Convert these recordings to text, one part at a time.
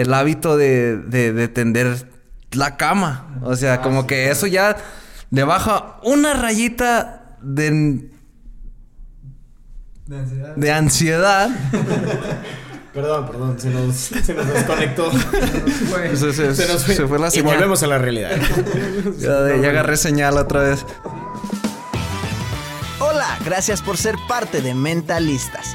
El hábito de, de, de tender la cama. O sea, como que eso ya le baja una rayita de. De ansiedad. De ansiedad. Perdón, perdón, se nos, se nos desconectó. Se- se- Se nos fue. se fue la y señal. volvemos a la realidad. Ya, ya agarré señal otra vez. Hola, gracias por ser parte de Mentalistas.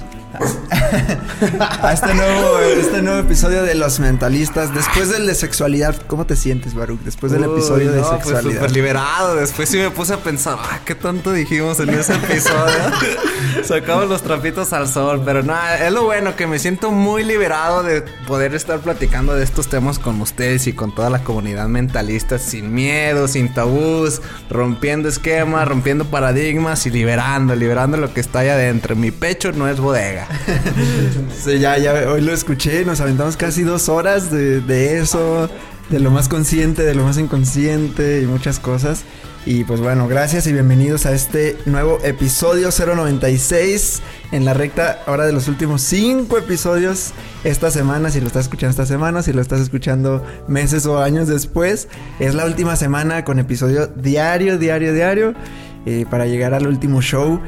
a este nuevo, este nuevo episodio de Los Mentalistas. Después del de sexualidad, ¿cómo te sientes, Baruch? Después del Uy, episodio de pues sexualidad. súper liberado. Después sí me puse a pensar, ah, qué tanto dijimos en ese episodio. Sacamos los trapitos al sol, pero nada, es lo bueno que me siento muy liberado de poder estar platicando de estos temas con ustedes y con toda la comunidad mentalista sin miedo, sin tabús, rompiendo esquemas, rompiendo paradigmas y liberando, liberando lo que está allá adentro. Mi pecho no es bodega. Sí, ya, ya, hoy lo escuché, nos aventamos casi dos horas de, de eso, de lo más consciente, de lo más inconsciente y muchas cosas. Y pues bueno, gracias y bienvenidos a este nuevo episodio 096 en la recta ahora de los últimos cinco episodios. Esta semana, si lo estás escuchando esta semana, si lo estás escuchando meses o años después, es la última semana con episodio diario, diario, diario, eh, para llegar al último show,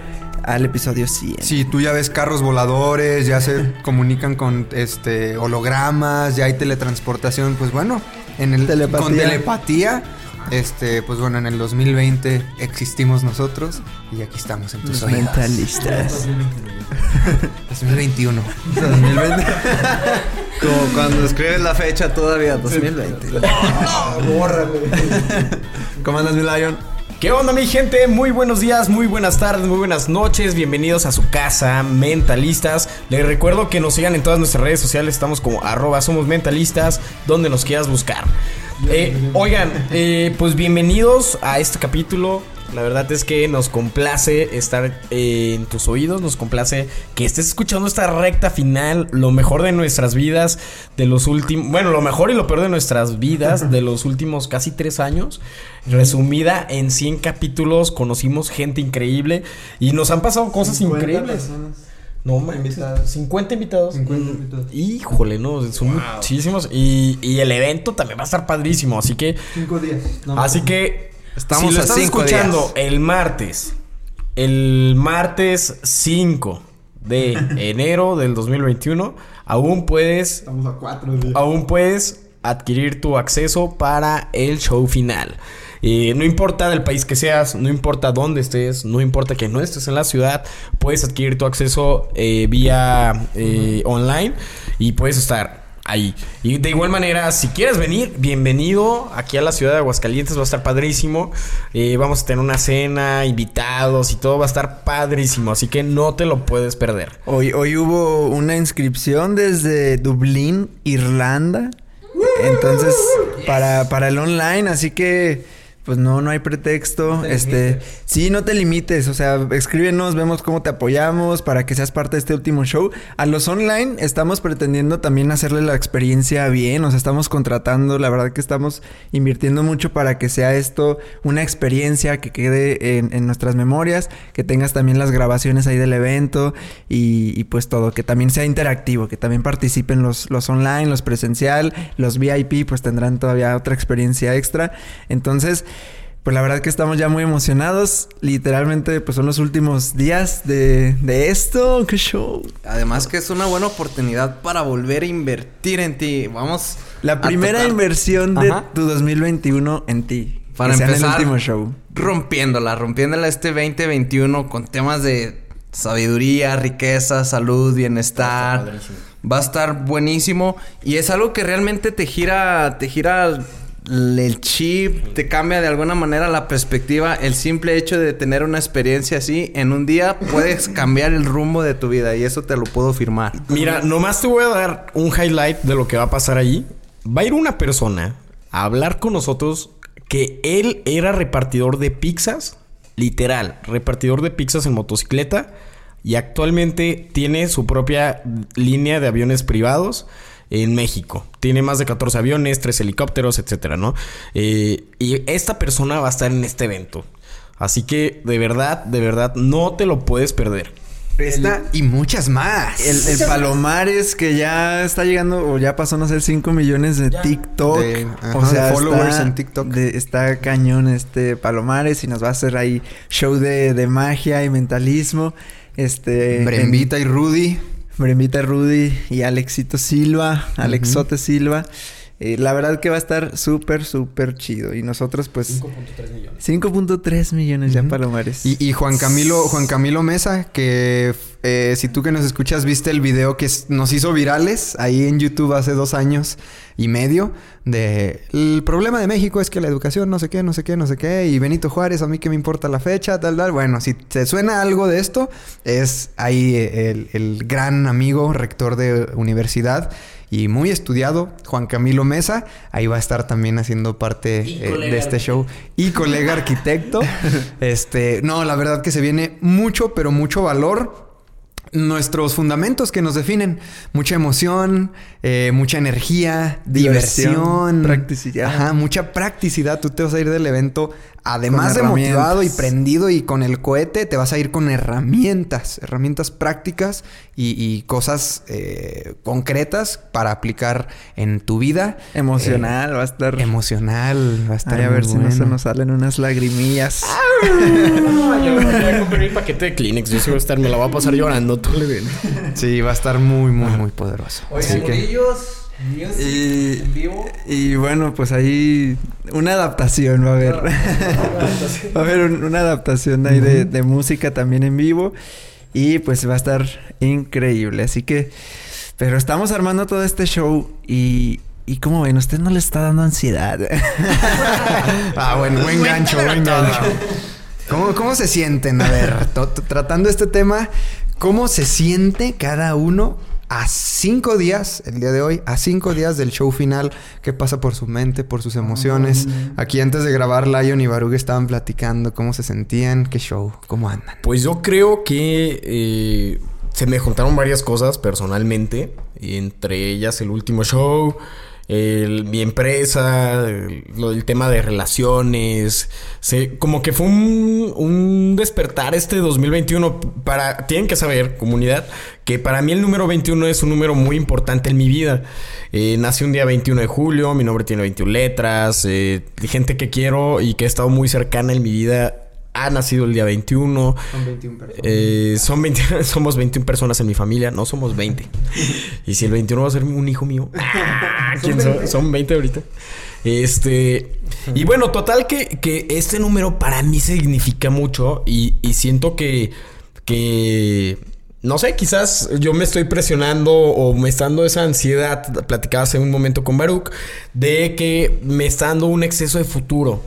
al episodio 100. Sí, tú ya ves carros voladores, ya se comunican con este hologramas, ya hay teletransportación, pues bueno, en el Telepatía. con telepatía, este, pues bueno, en el 2020 existimos nosotros y aquí estamos en tus Los oídos. mentalistas. 2021. 2020. Como cuando escribes la fecha todavía, 2020. ¿Cómo andas, mi Lion? ¿Qué onda mi gente? Muy buenos días, muy buenas tardes, muy buenas noches. Bienvenidos a su casa, mentalistas. Les recuerdo que nos sigan en todas nuestras redes sociales. Estamos como arroba somos mentalistas, donde nos quieras buscar. Eh, oigan, eh, pues bienvenidos a este capítulo. La verdad es que nos complace estar eh, en tus oídos, nos complace que estés escuchando esta recta final, lo mejor de nuestras vidas, de los últimos, bueno, lo mejor y lo peor de nuestras vidas, de los últimos casi tres años, resumida en 100 capítulos, conocimos gente increíble y nos han pasado cosas increíbles. No, manches, 50 invitados. 50 invitados. Híjole, no, son muchísimos. Y, y el evento también va a estar padrísimo. Así que Cinco días. Así que Estamos si lo a estás cinco escuchando días. el martes, el martes 5 de enero del 2021, aún puedes, Estamos a cuatro días. aún puedes adquirir tu acceso para el show final. Eh, no importa del país que seas, no importa dónde estés, no importa que no estés en la ciudad, puedes adquirir tu acceso eh, vía eh, online y puedes estar ahí. Y de igual manera, si quieres venir, bienvenido aquí a la ciudad de Aguascalientes, va a estar padrísimo. Eh, vamos a tener una cena, invitados y todo va a estar padrísimo, así que no te lo puedes perder. Hoy, hoy hubo una inscripción desde Dublín, Irlanda. Entonces, para, para el online, así que pues no, no hay pretexto. este, sí, no te limites. O sea, escríbenos, vemos cómo te apoyamos para que seas parte de este último show. A los online estamos pretendiendo también hacerle la experiencia bien. O sea, estamos contratando, la verdad que estamos invirtiendo mucho para que sea esto una experiencia que quede en, nuestras memorias, que tengas también las grabaciones ahí del evento y, y, pues todo, que también sea interactivo, que también participen los, los online, los presencial, los VIP, pues tendrán todavía otra experiencia extra. Entonces, pues la verdad que estamos ya muy emocionados. Literalmente, pues son los últimos días de, de esto. ¡Qué show! Además que es una buena oportunidad para volver a invertir en ti. Vamos. La primera inversión de tu 2021 en ti. Para empezar. el último show. Rompiéndola, rompiéndola este 2021 con temas de sabiduría, riqueza, salud, bienestar. Va a estar buenísimo. Y es algo que realmente te gira, te gira el chip te cambia de alguna manera la perspectiva. El simple hecho de tener una experiencia así en un día puedes cambiar el rumbo de tu vida y eso te lo puedo firmar. Mira, nomás te voy a dar un highlight de lo que va a pasar ahí. Va a ir una persona a hablar con nosotros que él era repartidor de pizzas, literal, repartidor de pizzas en motocicleta y actualmente tiene su propia línea de aviones privados en México. Tiene más de 14 aviones, 3 helicópteros, etcétera, ¿no? Eh, y esta persona va a estar en este evento. Así que de verdad, de verdad, no te lo puedes perder. Esta y muchas más. El, Palomares que ya está llegando o ya pasó a ser 5 millones de TikTok. o sea, followers en TikTok. está cañón este Palomares y nos va a hacer ahí show de, magia y mentalismo. Este. Brembita y Rudy. Bremita Rudy y Alexito Silva, Alexote Silva. Eh, la verdad que va a estar súper, súper chido. Y nosotros, pues. 5.3 millones. 5.3 millones ya, Palomares. Y, Juan Camilo, Juan Camilo Mesa, que eh, si tú que nos escuchas viste el video que nos hizo virales ahí en YouTube hace dos años y medio. De el problema de México es que la educación, no sé qué, no sé qué, no sé qué. Y Benito Juárez, a mí que me importa la fecha, tal, tal. Bueno, si te suena algo de esto, es ahí el, el gran amigo, rector de universidad y muy estudiado, Juan Camilo Mesa. Ahí va a estar también haciendo parte eh, de este show. Y colega arquitecto. este, no, la verdad que se viene mucho, pero mucho valor nuestros fundamentos que nos definen. Mucha emoción, eh, mucha energía, diversión, practicidad. Ajá, mucha practicidad. Tú te vas a ir del evento Además de motivado y prendido y con el cohete, te vas a ir con herramientas, herramientas prácticas y, cosas eh, concretas para aplicar en tu vida. Emocional, eh, va a estar. Emocional, va a estar. a ver si no se nos salen unas lagrimillas. yo voy a comprar mi paquete de Kleenex. Yo sí voy a estar, me la voy a pasar llorando. Le. Sí, va a estar muy, muy, muy poderoso. Oye, y, y bueno, pues ahí una adaptación va a haber. va a haber una adaptación ahí de, música también en vivo. Y pues va a estar increíble. Así que. Pero estamos armando todo este show y. ¿Y cómo ven? ¿Usted no le está dando ansiedad? ah, bueno, buen gancho, buen gancho. ¿Cómo, ¿Cómo se sienten? A ver, tratando este tema, ¿cómo se siente cada uno a cinco días, el día de hoy, a cinco días del show final, qué pasa por su mente, por sus emociones. Ah. Aquí antes de grabar, Lion y Barug estaban platicando cómo se sentían, qué show, cómo andan. Pues yo creo que eh, se me juntaron varias cosas personalmente, entre ellas el último show el, mi empresa, el, tema de relaciones. Se, como que fue un, un, despertar este 2021. Para, tienen que saber, comunidad, que para mí el número 21 es un número muy importante en mi vida. Eh, nací un día 21 de julio, mi nombre tiene 21 letras, eh, gente que quiero y que ha estado muy cercana en mi vida ha nacido el día 21. Son 21 personas. Eh, son somos 21 personas en mi familia, no somos 20. y si el 21 va a ser un hijo mío. ¿Quién son? son 20 ahorita. Este. Y bueno, total que, que este número para mí significa mucho. Y, y siento que. que no sé, quizás yo me estoy presionando o me está dando esa ansiedad, platicaba hace un momento con Baruch, de que me está dando un exceso de futuro.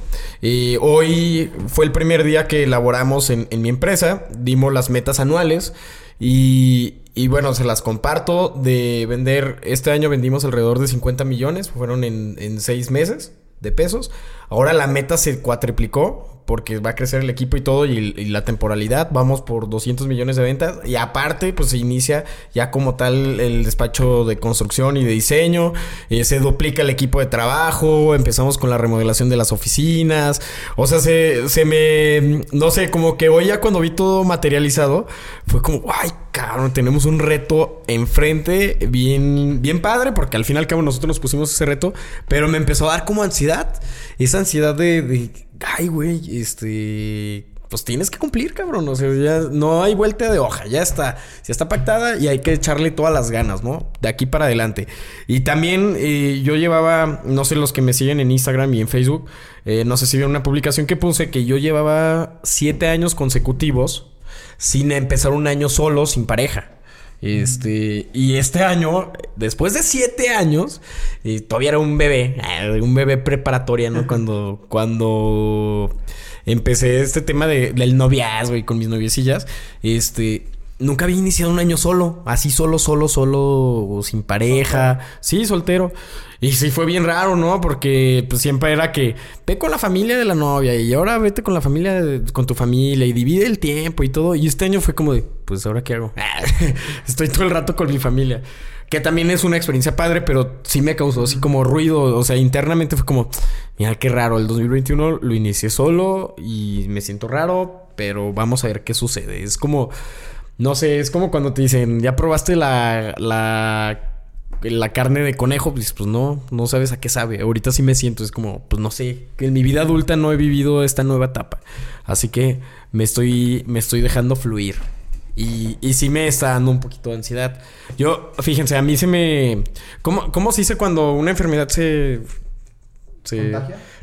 Hoy fue el primer día que elaboramos en, mi empresa, dimos las metas anuales y, y, bueno, se las comparto de vender, este año vendimos alrededor de 50 millones, fueron en, en seis meses. de pesos. Ahora la meta se cuatriplicó porque va a crecer el equipo y todo y, la temporalidad. Vamos por 200 millones de ventas y aparte pues se inicia ya como tal el despacho de construcción y de diseño. eh, se duplica el equipo de trabajo. Empezamos con la remodelación de las oficinas. O sea, se, se me... No sé, como que hoy ya cuando vi todo materializado fue como, ay, cabrón, tenemos un reto enfrente bien, bien padre, porque al fin y al cabo nosotros nos pusimos ese reto, pero me empezó a dar como ansiedad, esa ansiedad de, de ay, güey, este, pues tienes que cumplir, cabrón, o sea, ya no hay vuelta de hoja, ya está, ya está pactada y hay que echarle todas las ganas, ¿no? De aquí para adelante. Y también eh, yo llevaba, no sé, los que me siguen en Instagram y en Facebook, eh, no sé si vieron una publicación que puse que yo llevaba siete años consecutivos sin empezar un año solo, sin pareja. Este, y este año, después de siete años, y todavía era un bebé, eh, un bebé preparatoria, ¿no? Cuando, cuando empecé este tema de, del noviazgo y con mis noviecillas, este, nunca había iniciado un año solo, así solo, solo, solo, sin pareja, sí, soltero. Y sí fue bien raro, ¿no? Porque pues siempre era que ve con la familia de la novia y ahora vete con la familia, de- con tu familia y divide el tiempo y todo. Y este año fue como de, pues ahora qué hago. Estoy todo el rato con mi familia. Que también es una experiencia padre, pero sí me causó así como ruido. O sea, internamente fue como, mira qué raro. El 2021 lo inicié solo y me siento raro, pero vamos a ver qué sucede. Es como, no sé, es como cuando te dicen, ya probaste la, la la carne de conejo, pues, pues no, no sabes a qué sabe. Ahorita sí me siento, es como, pues no sé, que en mi vida adulta no he vivido esta nueva etapa. Así que me estoy, me estoy dejando fluir. Y, y sí me está dando un poquito de ansiedad. Yo, fíjense, a mí se me... ¿Cómo, cómo se dice cuando una enfermedad se... se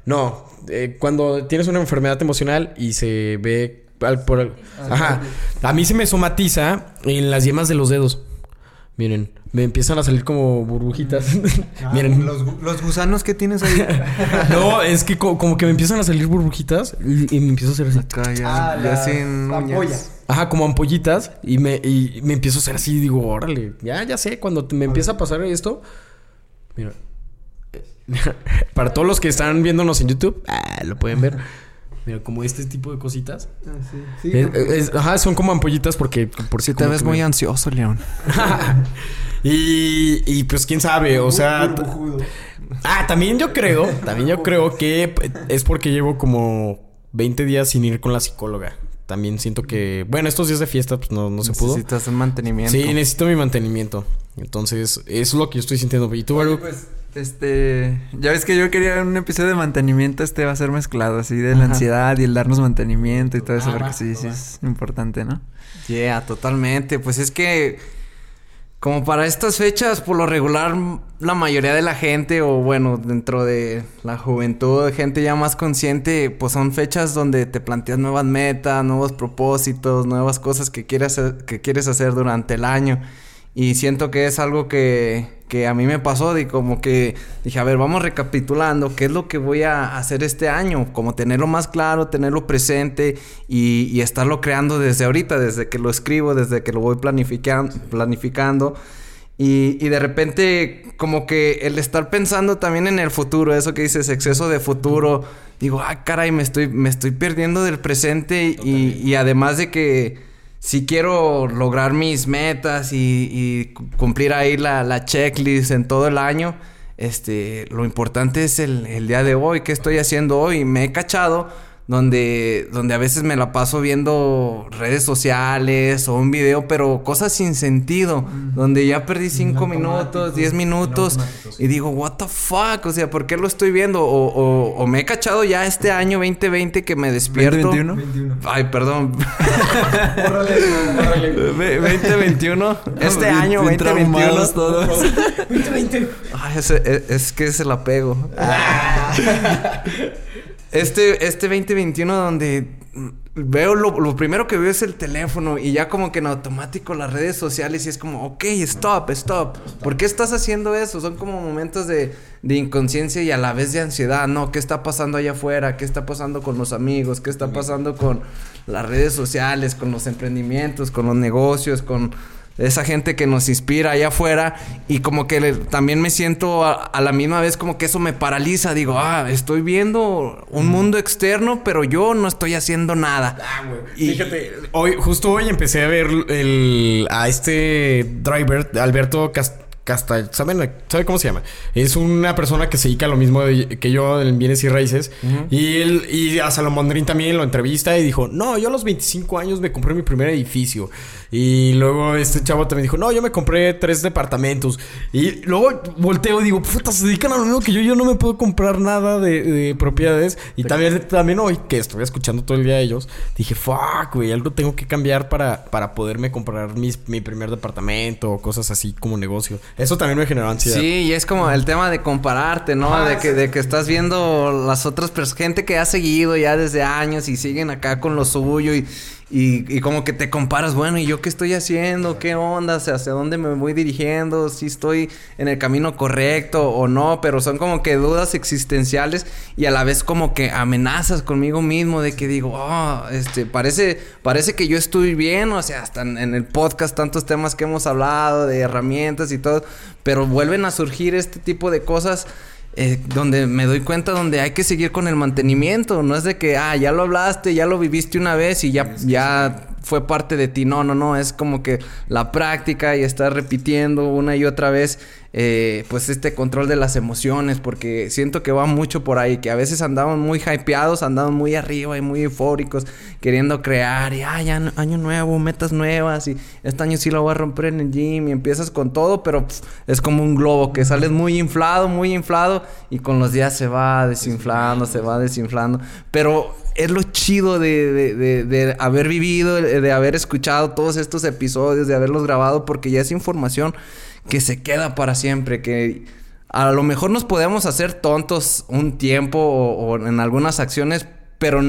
No, eh, cuando tienes una enfermedad emocional y se ve... al- por el- Ajá. A mí se me somatiza en las yemas de los dedos. Miren, me empiezan a salir como burbujitas. Miren. Los, gu- los gusanos que tienes ahí. No, es que co- como que me empiezan a salir burbujitas y, y me empiezo a hacer así. Acá ya, ya sin uñas. Ajá, como ampollitas. Y me, y me empiezo a hacer así digo, órale, ya, ya sé, cuando te- me empieza a pasar esto. Mira. Para todos los que están viéndonos en YouTube, ah, lo pueden ver. Mira, como este tipo de cositas. Es- es- ajá, son como ampollitas porque... porque Si te ves muy me- ansioso, León. y, y pues quién sabe, o sea... Ah, también yo creo, también yo creo que es porque llevo como 20 días sin ir con la psicóloga. También siento que, bueno, estos días de fiesta pues no, no se pudo. Necesitas un mantenimiento. Sí, necesito mi mantenimiento. Entonces, eso es lo que yo estoy sintiendo. ¿Y tú, Baruch? Pues, este, ya ves que yo quería un episodio de mantenimiento, este va a ser mezclado, así de la ansiedad y el darnos mantenimiento y todo eso, Ah, porque va, sí, sí es importante, ¿no? Yeah, totalmente. Pues es que como para estas fechas, por lo regular, la mayoría de la gente, o bueno, dentro de la juventud, gente ya más consciente, pues son fechas donde te planteas nuevas metas, nuevos propósitos, nuevas cosas que quieres que quieres hacer durante el año. Y siento que es algo que, que a mí me pasó de como que dije, a ver, vamos recapitulando, ¿qué es lo que voy a hacer este año? Como tenerlo más claro, tenerlo presente y, y estarlo creando desde ahorita, desde que lo escribo, desde que lo voy planifican- planificando. Y, y de repente, como que el estar pensando también en el futuro, eso que dices, exceso de futuro, digo, ah, caray, me estoy, me estoy perdiendo del presente y, y además de que si quiero lograr mis metas y, y cu- cumplir ahí la, la checklist en todo el año, este, lo importante es el, el día de hoy, qué estoy haciendo hoy. Me he cachado donde, donde a veces me la paso viendo redes sociales o un video, pero cosas sin sentido, donde ya perdí cinco minutos, diez minutos y digo, what the fuck, o sea, ¿por qué lo estoy viendo? O, o- o me he cachado ya este año 2020 que me despierto. 2021. Ay, perdón. 2021. Este año, bien 2021. traumados todos. Ay, ese- es, es que se la pego. Este, este 2021 donde veo lo, lo primero que veo es el teléfono y ya como que en automático las redes sociales y es como, ok, stop, stop. ¿Por qué estás haciendo eso? Son como momentos de, de inconsciencia y a la vez de ansiedad, ¿no? ¿Qué está pasando allá afuera? ¿Qué está pasando con los amigos? ¿Qué está pasando con las redes sociales, con los emprendimientos, con los negocios, con esa gente que nos inspira allá afuera y como que le- también me siento a, a la misma vez como que eso me paraliza. Digo, ah, estoy viendo un mundo externo, pero yo no estoy haciendo nada. Y- Fíjate, hoy, justo hoy empecé a ver el, a este driver, Alberto Cas- Casta, ¿saben? ¿Sabe cómo se llama? Es una persona que se dedica a lo mismo de- que yo en bienes y raíces. Y él, y a Salomón Drin también lo entrevista y dijo, no, yo a los 25 años me compré mi primer edificio. Y luego este chavo también dijo, no, yo me compré tres departamentos. Y luego volteo y digo, puta, se dedican a lo mismo que yo, yo no me puedo comprar nada de, de propiedades. Y también, también hoy, que estoy escuchando todo el día a ellos, dije, fuck, güey, algo tengo que cambiar para, para poderme comprar mis, mi primer departamento o cosas así como negocio. Eso también me generó ansiedad. Sí, y es como el tema de compararte, ¿no? Ah, de, que, de que estás viendo las otras personas, gente que ha seguido ya desde años y siguen acá con lo suyo y, y, y como que te comparas, bueno, ¿y yo qué estoy haciendo? ¿Qué onda? ¿hacia dónde me voy dirigiendo? ¿Si estoy en el camino correcto o no? Pero son como que dudas existenciales y a la vez como que amenazas conmigo mismo de que digo, oh, este, parece, parece que yo estoy bien, o sea, hasta en el podcast tantos temas que hemos hablado de herramientas y todo, pero vuelven a surgir este tipo de cosas eh, donde me doy cuenta donde hay que seguir con el mantenimiento. No es de que, ah, ya lo hablaste, ya lo viviste una vez y ya, ya fue parte de ti. No, no, no. Es como que la práctica y estar repitiendo una y otra vez, eh, pues este control de las emociones, porque siento que va mucho por ahí, que a veces andamos muy hypeados, andamos muy arriba y muy eufóricos, queriendo crear y, ya año nuevo, metas nuevas y este año sí lo voy a romper en el gym y empiezas con todo, pero pff, es como un globo que sales muy inflado, muy inflado y con los días se va desinflando, se va desinflando, pero es lo chido de, de- de- haber vivido, de, haber escuchado todos estos episodios, de haberlos grabado, porque ya es información que se queda para siempre, que a lo mejor nos podemos hacer tontos un tiempo o, o en algunas acciones, pero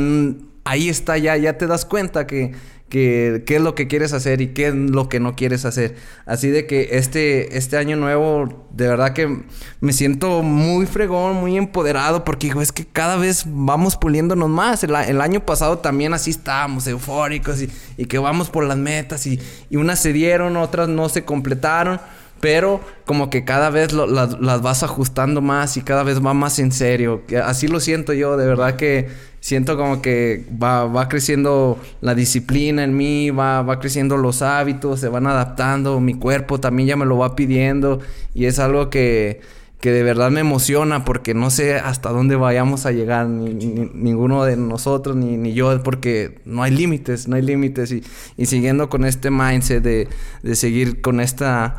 ahí está ya, ya te das cuenta que, que qué es lo que quieres hacer y qué es lo que no quieres hacer. Así de que este, este año nuevo, de verdad que me siento muy fregón, muy empoderado, porque es que cada vez vamos puliéndonos más. El, el año pasado también así estábamos, eufóricos y, y que vamos por las metas y, y unas se dieron, otras no se completaron. Pero como que cada vez las, vas ajustando más y cada vez va más en serio. Así lo siento yo, de verdad que siento como que va, va creciendo la disciplina en mí, va, va creciendo los hábitos, se van adaptando, mi cuerpo también ya me lo va pidiendo y es algo que, que de verdad me emociona porque no sé hasta dónde vayamos a llegar, ni, ni- ninguno de nosotros, ni, ni yo, porque no hay límites, no hay límites y, y siguiendo con este mindset de, de seguir con esta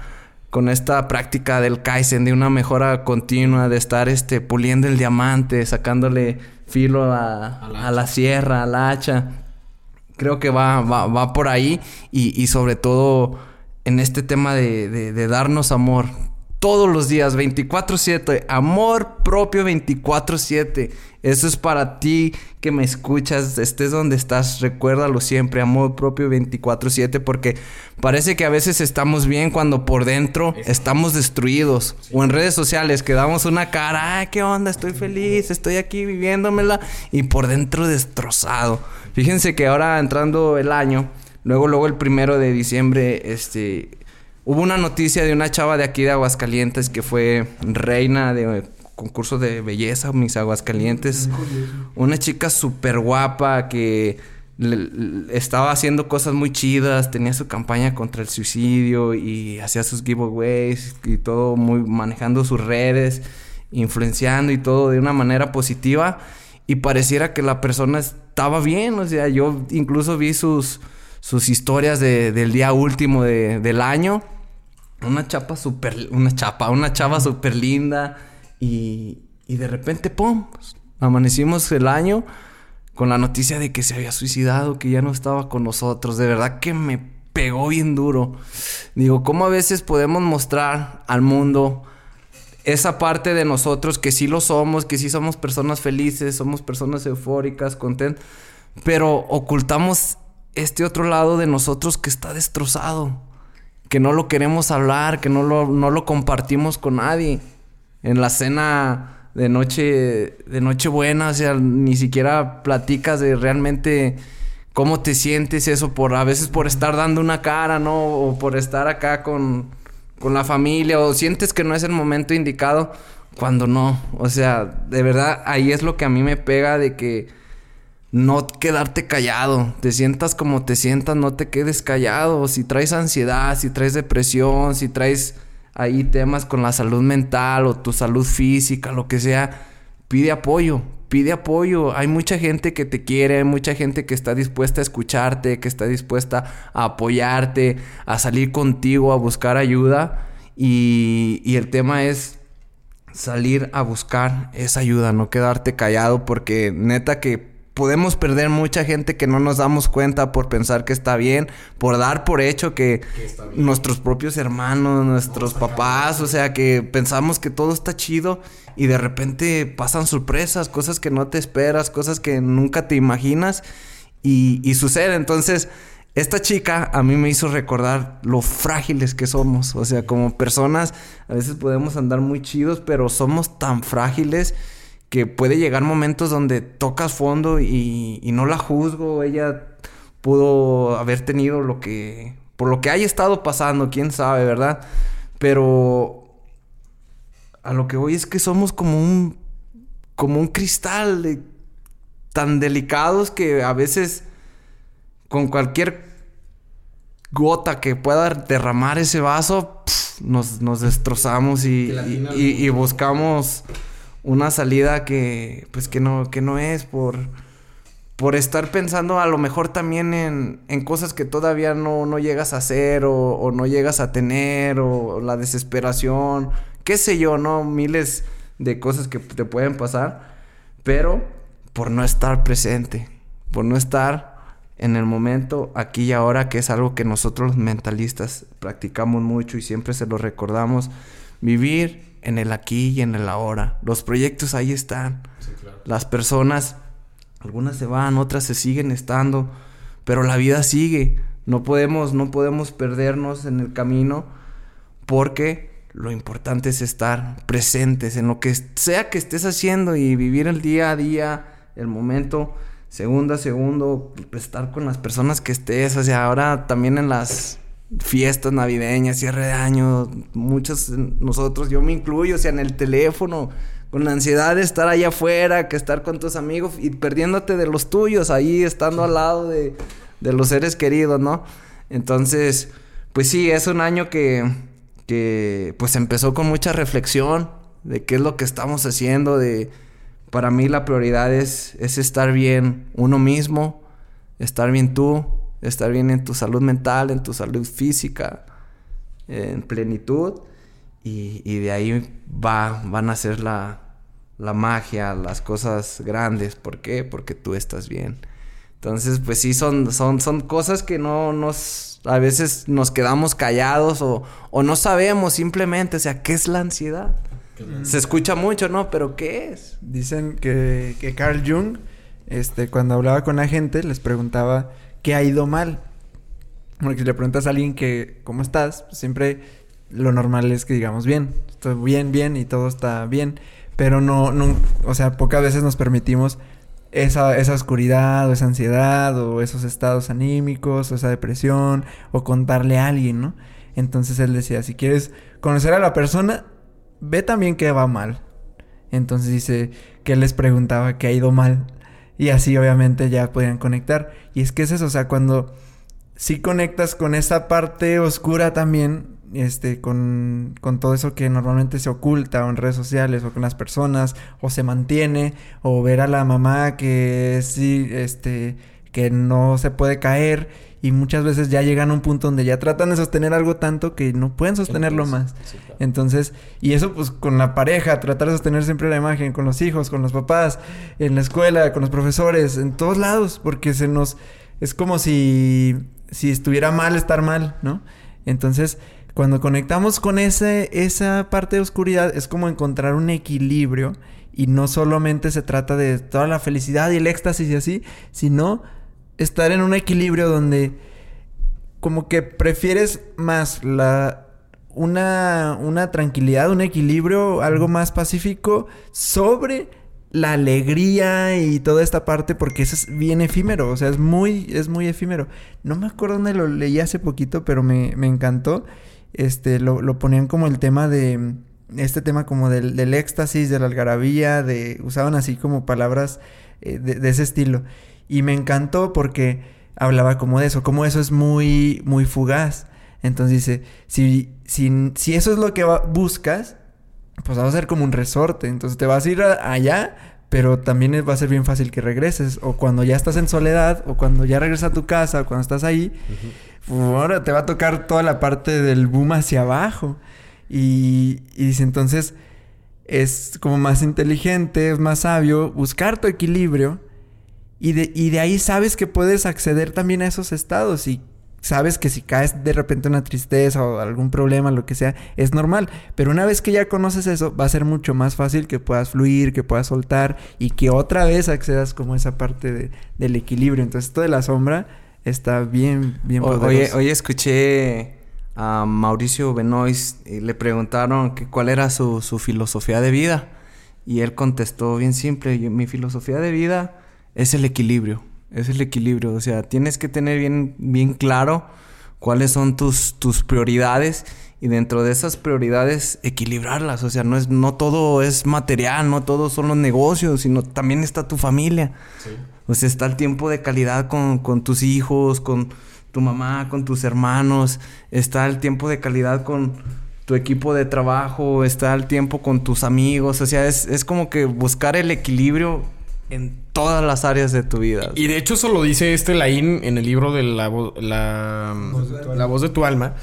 con esta práctica del Kaizen, de una mejora continua, de estar este, puliendo el diamante, sacándole filo a, a la sierra, al hacha. Creo que va, va, va por ahí y, y sobre todo en este tema de, de- de darnos amor. Todos los días, 24/7, amor propio 24/7. Eso es para ti que me escuchas, estés donde estás, recuérdalo siempre, amor propio 24/7, porque parece que a veces estamos bien cuando por dentro estamos destruidos. O en redes sociales que damos una cara, ay, qué onda, estoy feliz, estoy aquí viviéndomela, y por dentro destrozado. Fíjense que ahora entrando el año, luego, luego el primero de diciembre, este, hubo una noticia de una chava de aquí de Aguascalientes que fue reina de concurso de belleza, mis Aguascalientes. Una chica súper guapa que le- le- estaba haciendo cosas muy chidas, tenía su campaña contra el suicidio y hacía sus giveaways y todo muy manejando sus redes, influenciando y todo de una manera positiva y pareciera que la persona estaba bien, o sea, yo incluso vi sus sus historias de- del día último de- del año. Una chapa súper... Una chapa, una chava súper linda. Y, y de repente, ¡pum! pues, amanecimos el año con la noticia de que se había suicidado, que ya no estaba con nosotros. De verdad que me pegó bien duro. Digo, ¿cómo a veces podemos mostrar al mundo esa parte de nosotros que sí lo somos, que sí somos personas felices, somos personas eufóricas, contentas, pero ocultamos este otro lado de nosotros que está destrozado, que no lo queremos hablar, que no lo, no lo compartimos con nadie. En la cena de noche, de noche buena, o sea, ni siquiera platicas de realmente cómo te sientes eso por a veces por estar dando una cara, ¿no? O por estar acá con, con la familia o sientes que no es el momento indicado cuando no. O sea, de verdad ahí es lo que a mí me pega de que no quedarte callado, te sientas como te sientas, no te quedes callado. Si traes ansiedad, si traes depresión, si traes ahí temas con la salud mental o tu salud física, lo que sea, pide apoyo, pide apoyo. Hay mucha gente que te quiere, hay mucha gente que está dispuesta a escucharte, que está dispuesta a apoyarte, a salir contigo, a buscar ayuda. Y, y el tema es salir a buscar esa ayuda, no quedarte callado, porque neta que podemos perder mucha gente que no nos damos cuenta por pensar que está bien, por dar por hecho que, nuestros propios hermanos, nuestros papás, o sea, que pensamos que todo está chido y de repente pasan sorpresas, cosas que no te esperas, cosas que nunca te imaginas y, y sucede. Entonces, esta chica a mí me hizo recordar lo frágiles que somos, o sea, como personas a veces podemos andar muy chidos, pero somos tan frágiles que puede llegar momentos donde tocas fondo y, no la juzgo. Ella pudo haber tenido lo que. por lo que haya estado pasando, quién sabe, ¿verdad? Pero. A lo que voy es que somos como un. como un cristal tan delicados que a veces. con cualquier gota que pueda derramar ese vaso, nos, destrozamos y, y buscamos una salida que pues que no que no es por por estar pensando a lo mejor también en, en cosas que todavía no, no llegas a hacer o, no llegas a tener o la desesperación, qué sé yo, ¿no? Miles de cosas que te pueden pasar, pero por no estar presente, por no estar en el momento aquí y ahora, que es algo que nosotros mentalistas practicamos mucho y siempre se lo recordamos, vivir en el aquí y en el ahora. Los proyectos ahí están. Las personas, algunas se van, otras se siguen estando, pero la vida sigue. No podemos, no podemos perdernos en el camino porque lo importante es estar presentes en lo que sea que estés haciendo y vivir el día a día, el momento, segundo a segundo, estar con las personas que estés. O sea, ahora también en las fiestas navideñas, cierre de año, muchos nosotros, yo me incluyo, o sea, en el teléfono, con la ansiedad de estar allá afuera, que estar con tus amigos y perdiéndote de los tuyos, ahí estando al lado de, de los seres queridos, ¿no? Entonces, pues sí, es un año que, que pues empezó con mucha reflexión de qué es lo que estamos haciendo, de para mí la prioridad es, es estar bien uno mismo, estar bien tú, estar bien en tu salud mental, en tu salud física, en plenitud. Y, de ahí va, van a ser la, la magia, las cosas grandes. ¿Por qué? Porque tú estás bien. Entonces, pues sí, son, son, son cosas que no nos... A veces nos quedamos callados o, o no sabemos simplemente, o sea, ¿qué es la ansiedad? Se escucha mucho, ¿no? Pero ¿qué es? Dicen que, que Carl Jung, este, cuando hablaba con la gente, les preguntaba ¿qué ha ido mal? Porque si le preguntas a alguien que, ¿cómo estás? Pues siempre lo normal es que digamos bien, estoy bien, bien y todo está bien. Pero no, o sea, pocas veces nos permitimos esa, oscuridad o esa ansiedad o esos estados anímicos o esa depresión o contarle a alguien, ¿no? Entonces él decía, si quieres conocer a la persona, ve también que va mal. Entonces dice que él les preguntaba qué ha ido mal y así obviamente ya podían conectar. Y es que es eso, o sea, cuando sí conectas con esa parte oscura también, este, con, con todo eso que normalmente se oculta o en redes sociales o con las personas, o se mantiene, o ver a la mamá que sí, este, que no se puede caer y muchas veces ya llegan a un punto donde ya tratan de sostener algo tanto que no pueden sostenerlo más. Entonces, y eso pues con la pareja, tratar de sostener siempre la imagen, con los hijos, con los papás, en la escuela, con los profesores, en todos lados, porque se nos es como si si estuviera mal estar mal, ¿no? Entonces, cuando conectamos con ese esa parte de oscuridad es como encontrar un equilibrio y no solamente se trata de toda la felicidad y el éxtasis y así, sino estar en un equilibrio donde como que prefieres más la una, una tranquilidad, un equilibrio, algo más pacífico sobre la alegría y toda esta parte porque eso es bien efímero, o sea, es muy, es muy efímero. No me acuerdo dónde lo leí hace poquito, pero me, me encantó. Este, lo, lo, ponían como el tema de, este tema como del, del, éxtasis, de la algarabía, de, usaban así como palabras eh, de, de, ese estilo. Y me encantó porque hablaba como de eso, como eso es muy, muy fugaz. Entonces dice, si, si, si eso es lo que va, buscas, pues va a ser como un resorte. Entonces te vas a ir a, allá, pero también va a ser bien fácil que regreses. O cuando ya estás en soledad, o cuando ya regresas a tu casa, o cuando estás ahí, uh -huh. ahora te va a tocar toda la parte del boom hacia abajo. Y, y dice entonces, es como más inteligente, es más sabio buscar tu equilibrio. Y de, y de ahí sabes que puedes acceder también a esos estados. Y sabes que si caes de repente una tristeza o algún problema, lo que sea, es normal. Pero una vez que ya conoces eso, va a ser mucho más fácil que puedas fluir, que puedas soltar y que otra vez accedas como a esa parte de, del equilibrio. Entonces, esto de la sombra está bien, bien poderoso. Oye, hoy escuché a Mauricio Benoist y le preguntaron que cuál era su, su filosofía de vida. Y él contestó bien simple, mi filosofía de vida es el equilibrio es el equilibrio. O sea, tienes que tener bien, bien claro cuáles son tus, tus prioridades y dentro de esas prioridades equilibrarlas. O sea, no, es, no todo es material, no todo son los negocios, sino también está tu familia. Sí. O sea, está el tiempo de calidad con, con tus hijos, con tu mamá, con tus hermanos, está el tiempo de calidad con tu equipo de trabajo, está el tiempo con tus amigos, o sea, es, es como que buscar el equilibrio en todas las áreas de tu vida. Y de hecho eso lo dice este Laín en el libro de la, la, voz, de la voz de tu alma,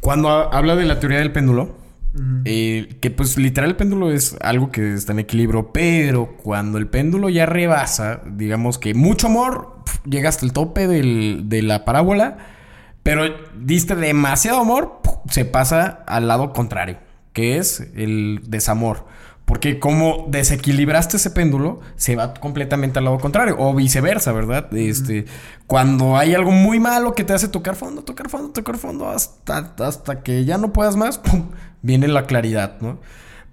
cuando habla de la teoría del péndulo. Uh -huh. eh, que pues literal el péndulo es algo que está en equilibrio, pero cuando el péndulo ya rebasa, digamos que mucho amor, pf, llega hasta el tope del, de la parábola, pero diste demasiado amor, pf, se pasa al lado contrario, que es el desamor. Porque como desequilibraste ese péndulo, se va completamente al lado contrario. O viceversa, ¿verdad? Este, cuando hay algo muy malo que te hace tocar fondo, tocar fondo, tocar fondo, hasta, hasta que ya no puedas más, ¡pum! viene la claridad, ¿no?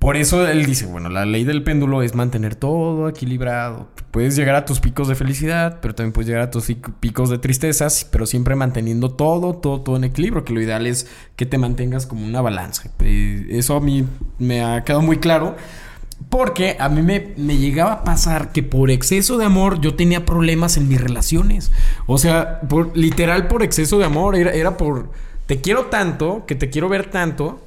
Por eso él dice, bueno, la ley del péndulo es mantener todo equilibrado. Puedes llegar a tus picos de felicidad, pero también puedes llegar a tus picos de tristezas, pero siempre manteniendo todo, todo, todo en equilibrio, que lo ideal es que te mantengas como una balanza. Eso a mí me ha quedado muy claro. Porque a mí me, me, llegaba a pasar que por exceso de amor yo tenía problemas en mis relaciones. O sea, literal por exceso de amor. Era, era por... Te quiero tanto, que te quiero ver tanto,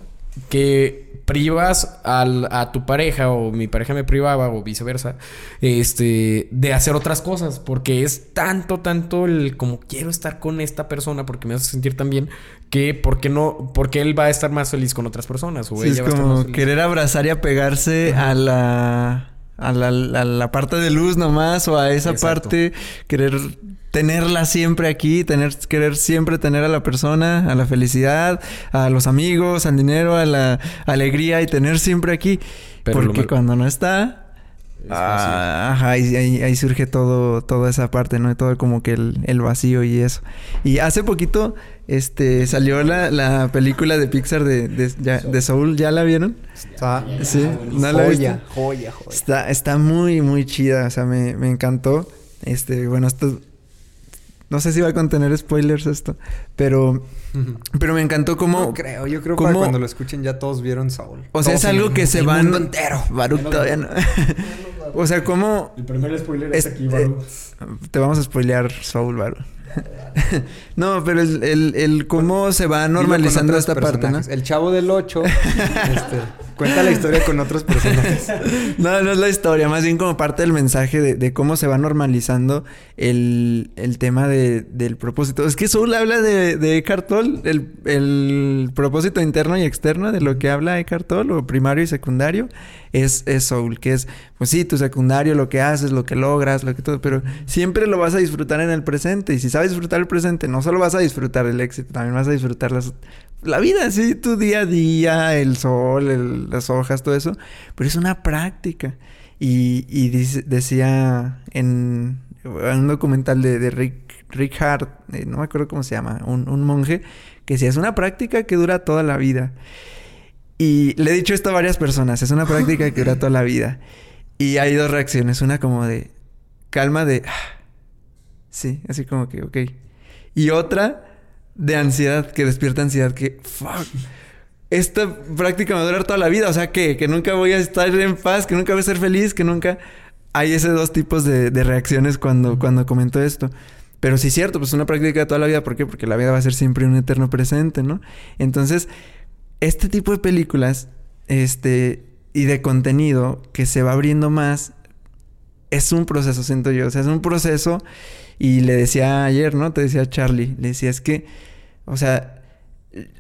que privas al, a tu pareja o mi pareja me privaba o viceversa, este, de hacer otras cosas, porque es tanto, tanto el como quiero estar con esta persona porque me hace sentir tan bien que porque no, porque él va a estar más feliz con otras personas o sí, ella es va a estar como más feliz. querer abrazar y apegarse Ajá. a la a la, a la, parte de luz nomás o a esa Exacto. parte querer tenerla siempre aquí, tener, querer siempre tener a la persona, a la felicidad, a los amigos, al dinero, a la alegría y tener siempre aquí. Pero Porque cuando no está, ah, ajá, ahí, ahí, ahí, surge todo, toda esa parte, ¿no? Todo como que el, el vacío y eso. Y hace poquito, este, salió la, la película de Pixar de, de, de, de Soul, ¿ya la vieron? Está, sí, ¿no joya, joya, joya, joya. Está, está muy, muy chida, o sea, me, me encantó. Este, bueno, esto no sé si va a contener spoilers esto, pero pero me encantó cómo No creo, yo creo que cuando lo escuchen ya todos vieron Saul. O sea, todos es algo que se van entero. Baruch todavía no. o sea, cómo El primer spoiler es, es aquí, Baru. eh, te vamos a spoilear Soul, Baru. no, pero el, el, el cómo se va normalizando esta parte, ¿no? El chavo del 8 este, cuenta la historia con otros personajes. no, no es la historia, más bien como parte del mensaje de, de cómo se va normalizando el, el tema de, del propósito. Es que Soul habla de, de Eckhart Tolle, el, el propósito interno y externo de lo que habla Eckhart Tolle, o primario y secundario, es, es Soul, que es, pues sí, secundario, lo que haces, lo que logras, lo que todo, pero siempre lo vas a disfrutar en el presente. Y si sabes disfrutar el presente, no solo vas a disfrutar el éxito, también vas a disfrutar la vida, sí, tu día a día, el sol, el, las hojas, todo eso. Pero es una práctica. Y, y decía en, en, un documental de, de Rick, Rick Hart, eh, no me acuerdo cómo se llama, un, un monje, que decía, es una práctica que dura toda la vida. Y le he dicho esto a varias personas, es una práctica que dura toda la vida. Y hay dos reacciones. Una como de calma de... "Ah". Sí, así como que, ok. Y otra de ansiedad, que despierta ansiedad, que... Fuck. Esta práctica me va a durar toda la vida. O sea, que, que nunca voy a estar en paz, que nunca voy a ser feliz, que nunca... Hay esos dos tipos de, de reacciones cuando, cuando comento esto. Pero sí es cierto, pues una práctica de toda la vida. ¿Por qué? Porque la vida va a ser siempre un eterno presente, ¿no? Entonces, este tipo de películas, este, y de contenido que se va abriendo más, es un proceso, siento yo. O sea, es un proceso. Y le decía ayer, ¿no? Te decía Charlie, le decía, es que, o sea,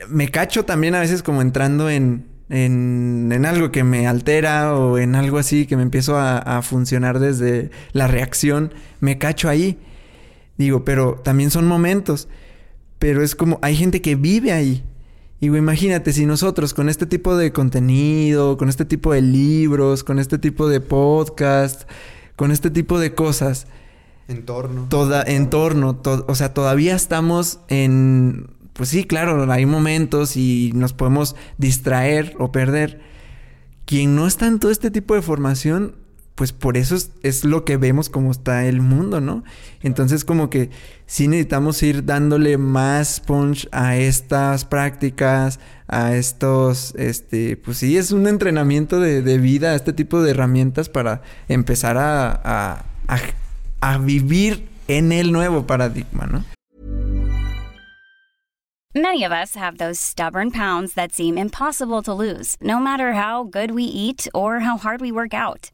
me cacho también a veces como entrando en, en, en algo que me altera o en algo así que me empiezo a, a funcionar desde la reacción, me cacho ahí. Digo, pero también son momentos. Pero es como, hay gente que vive ahí. Digo, imagínate si nosotros con este tipo de contenido, con este tipo de libros, con este tipo de podcast, con este tipo de cosas, Entorno. toda entorno, to- o sea, todavía estamos en pues sí, claro, hay momentos y nos podemos distraer o perder. Quien no está en todo este tipo de formación, pues por eso es, es lo que vemos como está el mundo, ¿no? Entonces como que sí necesitamos ir dándole más punch a estas prácticas, a estos, este, pues sí, es un entrenamiento de, de vida, este tipo de herramientas para empezar a, a, a, vivir en el nuevo paradigma, ¿no? Pounds no matter how good we eat or how hard we work out.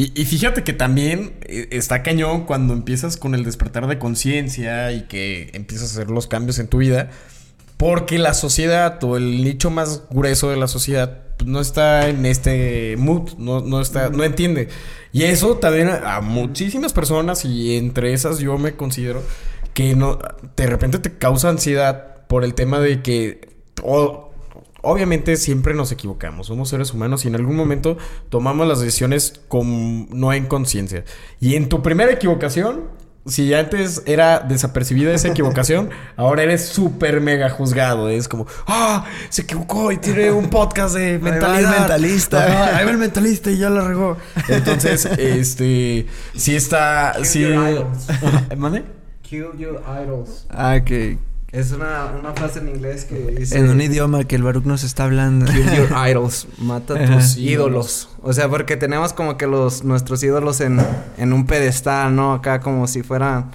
Y, fíjate que también eh, está cañón cuando empiezas con el despertar de conciencia y que empiezas a hacer los cambios en tu vida. Porque la sociedad o el nicho más grueso de la sociedad pues, no está en este mood, no, no, está, no entiende. Y eso también a, a muchísimas personas, y entre esas yo me considero, que no, de repente te causa ansiedad por el tema de que o- obviamente siempre nos equivocamos, somos seres humanos y en algún momento tomamos las decisiones con no en conciencia. Y en tu primera equivocación, si antes era desapercibida esa equivocación, ahora eres súper mega juzgado. Es como, ah, se equivocó y tiene un podcast de va el mentalidad. mentalista. Ahí va el mentalista y ya la regó. Entonces, este, sí está, sí. ¿Mande? Kill your idols. Ah, que Es una, una frase en inglés que dice... en un idioma que el Baruch nos está hablando. Kill your idols. Mata Ajá. tus ídolos. O sea, porque tenemos como que los nuestros ídolos en, en un pedestal, ¿no? Acá como si fueran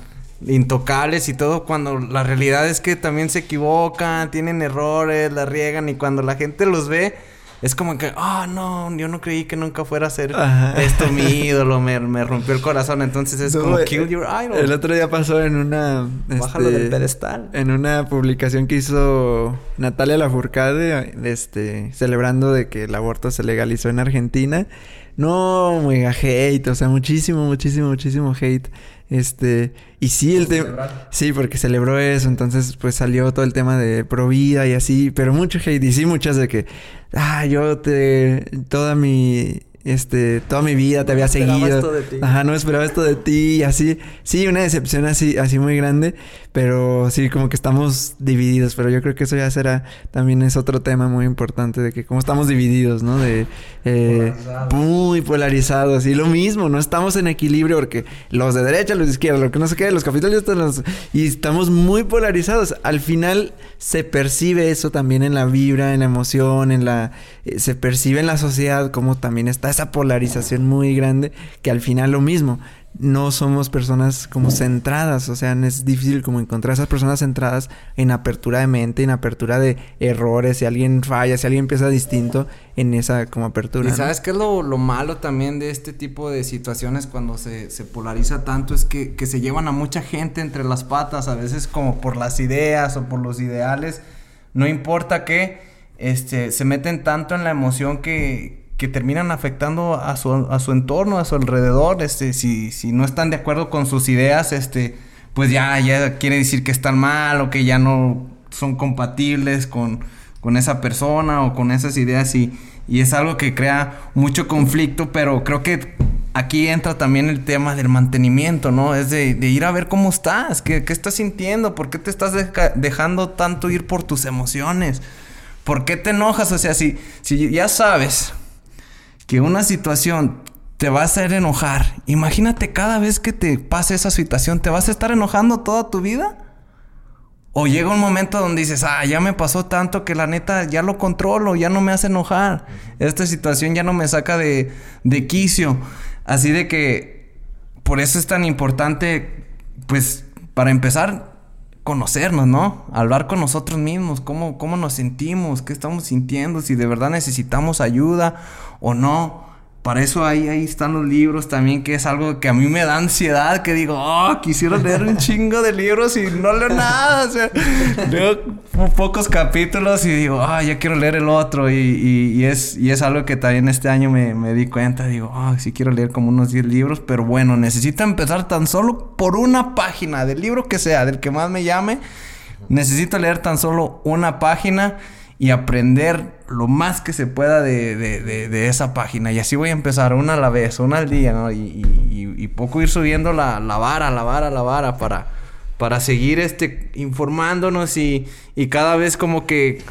intocables y todo, cuando la realidad es que también se equivocan, tienen errores, la riegan y cuando la gente los ve, es como que, ah, no, yo no creí que nunca fuera a ser Ajá. esto mi ídolo, me, me rompió el corazón. Entonces es No, como, eh, kill your idol. El otro día pasó en una. Bájalo este, del pedestal. En una publicación que hizo Natalia Lafourcade, este, celebrando de que el aborto se legalizó en Argentina. No, mega hate, o sea, muchísimo, muchísimo, muchísimo hate. Este, y sí, el tema. Sí, porque celebró eso, entonces pues salió todo el tema de pro vida y así, pero mucho hate. Y sí, muchas de que, ah, yo te. Toda mi. Este, toda mi vida te había esperaba seguido. esto de ti. Ajá, no esperaba esto de ti y así. Sí, una decepción así, así muy grande, pero sí, como que estamos divididos. Pero yo creo que eso ya será, también es otro tema muy importante de que como estamos divididos, ¿no? De eh, muy polarizados. Y lo mismo, no estamos en equilibrio porque los de derecha, los de izquierda, lo que no sé qué, los capitalistas, los... y estamos muy polarizados. Al final se percibe eso también en la vibra, en la emoción, en la... eh, se percibe en la sociedad como también está esa polarización muy grande que al final lo mismo. No somos personas como centradas, o sea, es difícil como encontrar esas personas centradas en apertura de mente, en apertura de errores, si alguien falla, si alguien piensa distinto en esa como apertura. Y ¿no? sabes qué es lo, lo malo también de este tipo de situaciones cuando se, se polariza tanto es que, que se llevan a mucha gente entre las patas, a veces como por las ideas o por los ideales, no importa qué, este, se meten tanto en la emoción que, terminan afectando a su, a su entorno, a su alrededor, este, si, si no están de acuerdo con sus ideas, este, pues ya, ya quiere decir que están mal o que ya no son compatibles con, con esa persona o con esas ideas y, y es algo que crea mucho conflicto, pero creo que aquí entra también el tema del mantenimiento, ¿no? Es de, de ir a ver cómo estás, qué, qué estás sintiendo, por qué te estás deja- dejando tanto ir por tus emociones, por qué te enojas, o sea, si, ya sabes que una situación te va a hacer enojar, imagínate cada vez que te pase esa situación, ¿te vas a estar enojando toda tu vida? O llega un momento donde dices, ah, ya me pasó tanto que la neta ya lo controlo, ya no me hace enojar. Esta situación ya no me saca de, de quicio. Así de que por eso es tan importante, pues, para empezar, conocernos, ¿no? Hablar con nosotros mismos, cómo, cómo nos sentimos, qué estamos sintiendo, si de verdad necesitamos ayuda o no. Para eso ahí, ahí están los libros también, que es algo que a mí me da ansiedad, que digo, oh, quisiera leer un chingo de libros y no leo nada. O sea, leo pocos capítulos y digo, ah, ya quiero leer el otro. Y, y- y es, y es algo que también este año me, me di cuenta. Digo, ah, sí quiero leer como unos 10 libros, pero bueno, necesito empezar tan solo por una página, del libro que sea, del que más me llame. Necesito leer tan solo una página y aprender lo más que se pueda de, de- de- esa página. Y así voy a empezar una a la vez, una al día, ¿no? Y- y poco ir subiendo la, la vara, la vara, la vara para, para seguir este, informándonos y, y cada vez como que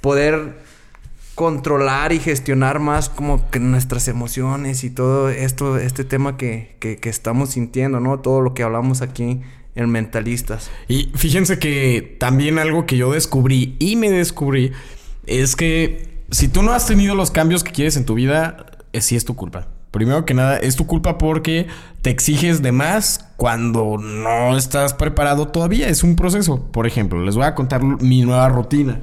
poder controlar y gestionar más como que nuestras emociones y todo esto, este tema que, que, que estamos sintiendo, ¿no? Todo lo que hablamos aquí en Mentalistas. Y fíjense que también algo que yo descubrí y me descubrí es que si tú no has tenido los cambios que quieres en tu vida, eh, sí es tu culpa. Primero que nada, es tu culpa porque te exiges de más cuando no estás preparado todavía. Es un proceso. Por ejemplo, les voy a contar mi nueva rutina.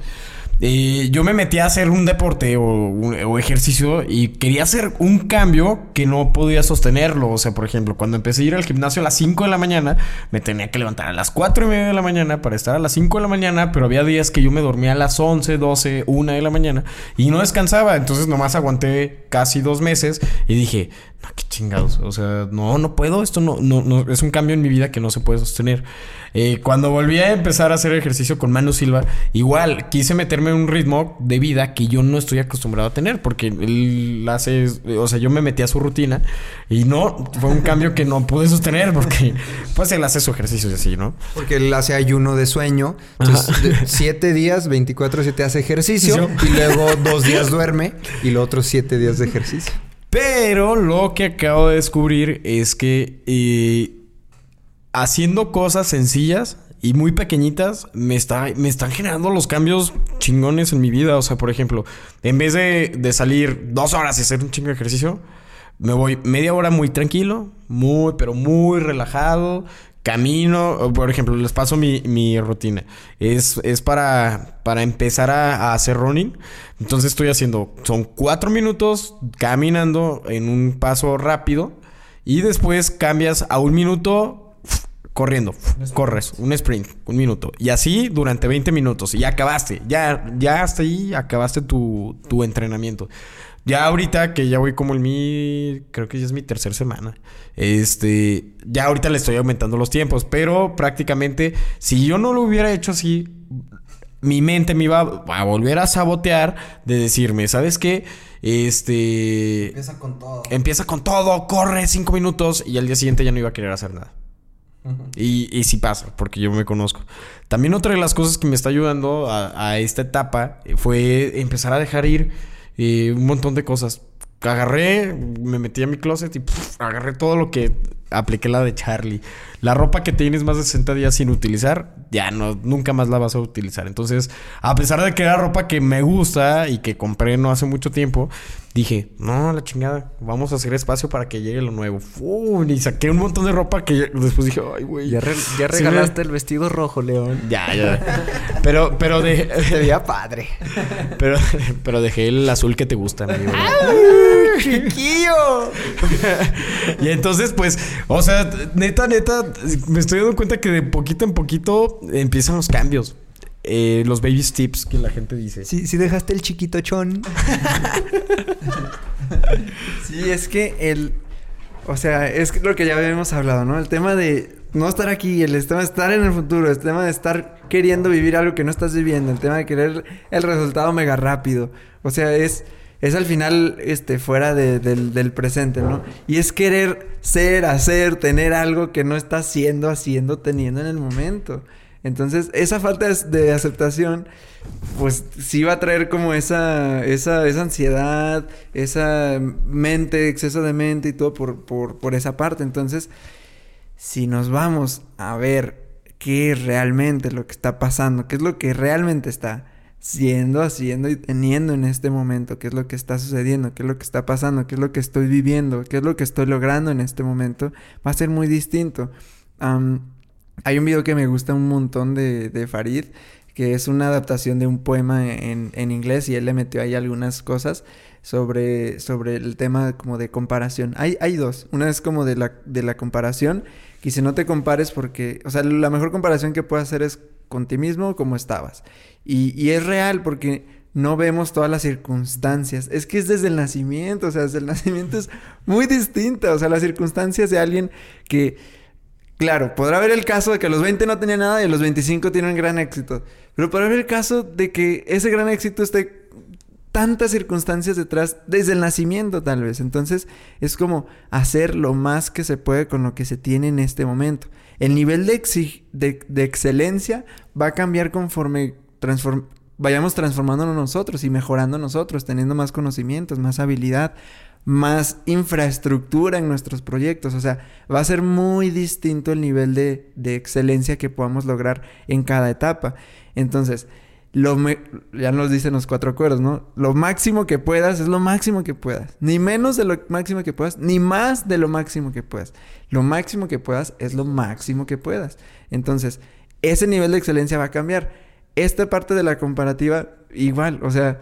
Eh, yo me metí a hacer un deporte o, ejercicio y quería hacer un cambio que no podía sostenerlo. O sea, por ejemplo, cuando empecé a ir al gimnasio a las 5 de la mañana, me tenía que levantar a las 4 y media de la mañana para estar a las 5 de la mañana, pero había días que yo me dormía a las 11, 12, 1 de la mañana y no descansaba. Entonces nomás aguanté casi dos meses y dije, no, qué chingados. O sea, no, no puedo. Esto no, no, no es un cambio en mi vida que no se puede sostener. Eh, cuando volví a empezar a hacer ejercicio con Manu Silva, igual quise meterme un ritmo de vida que yo no estoy acostumbrado a tener, porque él hace, o sea, yo me metí a su rutina y no, fue un cambio que no pude sostener porque pues él hace su ejercicio y así, ¿no? Porque él hace ayuno de sueño. Entonces, de- siete días, 24 7 hace ejercicio. Y luego dos días duerme. Y los otros siete días de ejercicio. Pero lo que acabo de descubrir es que eh, haciendo cosas sencillas y muy pequeñitas me, está, me están generando los cambios chingones en mi vida. O sea, por ejemplo, en vez de, de salir dos horas y hacer un chingo de ejercicio, me voy media hora muy tranquilo, muy, pero muy relajado. Camino, por ejemplo, les paso mi, mi rutina. Es, es para, para empezar a, a hacer running. Entonces estoy haciendo, son cuatro minutos caminando en un paso rápido. Y después cambias a un minuto corriendo. Corres, un sprint, un minuto. Y así durante 20 minutos. Y ya acabaste. Ya, ya hasta ahí acabaste tu, tu entrenamiento. Ya ahorita que ya voy como en mi... Creo que ya es mi tercera semana. Este... Ya ahorita le estoy aumentando los tiempos. Pero prácticamente si yo no lo hubiera hecho así... Mi mente me iba a volver a sabotear de decirme, ¿sabes qué? Este... Empieza con todo. Empieza con todo, corre cinco minutos y al día siguiente ya no iba a querer hacer nada. Y, y sí pasa, porque yo me conozco. También otra de las cosas que me está ayudando a, a esta etapa fue empezar a dejar ir eh, un montón de cosas. Agarré, me metí a mi closet y agarré todo lo que apliqué la de Charlie. La ropa que tienes más de 60 días sin utilizar, ya no, nunca más la vas a utilizar. Entonces, a pesar de que era ropa que me gusta y que compré no hace mucho tiempo, dije, no, la chingada, vamos a hacer espacio para que llegue lo nuevo. ¡Fum! y saqué un montón de ropa que después dije, ay, güey. Ya, re- ya Sí, regalaste el vestido rojo, León. Ya, ya. Pero, pero de. Te veía padre. Pero, pero dejé el azul que te gusta, amigo. ¡Chiquillo! y entonces, pues, o sea, neta, neta, me estoy dando cuenta que de poquito en poquito empiezan los cambios. Eh, los baby steps que la gente dice. Sí, sí dejaste el chiquito chón. Sí, es que el. O sea, es lo que ya habíamos hablado, ¿no? El tema de no estar aquí, el tema de estar en el futuro, el tema de estar queriendo vivir algo que no estás viviendo, el tema de querer el resultado mega rápido. O sea, es, es al final este, fuera de- del, del presente, ¿no? Y es querer ser, hacer, tener algo que no estás siendo, haciendo, teniendo en el momento. Entonces, esa falta de- de aceptación, pues sí va a traer como esa, esa, esa ansiedad, esa mente, exceso de mente y todo por, por, por esa parte. Entonces, si nos vamos a ver qué es realmente lo que está pasando, qué es lo que realmente está siendo, haciendo y teniendo en este momento, qué es lo que está sucediendo, qué es lo que está pasando, qué es lo que estoy viviendo, qué es lo que estoy logrando en este momento, va a ser muy distinto. Hay un video que me gusta un montón de, de Farid, que es una adaptación de un poema en, en inglés y él le metió ahí algunas cosas sobre, sobre el tema como de comparación. Hay, hay dos. Una es como de la, de la comparación, que si no te compares porque, o sea, la mejor comparación que puedes hacer es con ti mismo como estabas. Y, y es real porque no vemos todas las circunstancias. Es que es desde el nacimiento, o sea, desde el nacimiento es muy distinta. O sea, las circunstancias de alguien que, claro, podrá haber el caso de que a los 20 no tenía nada y a los 25 tiene un gran éxito. Pero podrá haber el caso de que ese gran éxito esté tantas circunstancias detrás desde el nacimiento tal vez. Entonces es como hacer lo más que se puede con lo que se tiene en este momento. El nivel de, exi- de, de excelencia va a cambiar conforme transform- vayamos transformándonos nosotros y mejorando nosotros, teniendo más conocimientos, más habilidad, más infraestructura en nuestros proyectos. O sea, va a ser muy distinto el nivel de, de excelencia que podamos lograr en cada etapa. Entonces, lo me- ya nos dicen los cuatro acuerdos, ¿no? Lo máximo que puedas es lo máximo que puedas. Ni menos de lo máximo que puedas, ni más de lo máximo que puedas. Lo máximo que puedas es lo máximo que puedas. Entonces, ese nivel de excelencia va a cambiar. Esta parte de la comparativa, igual, o sea,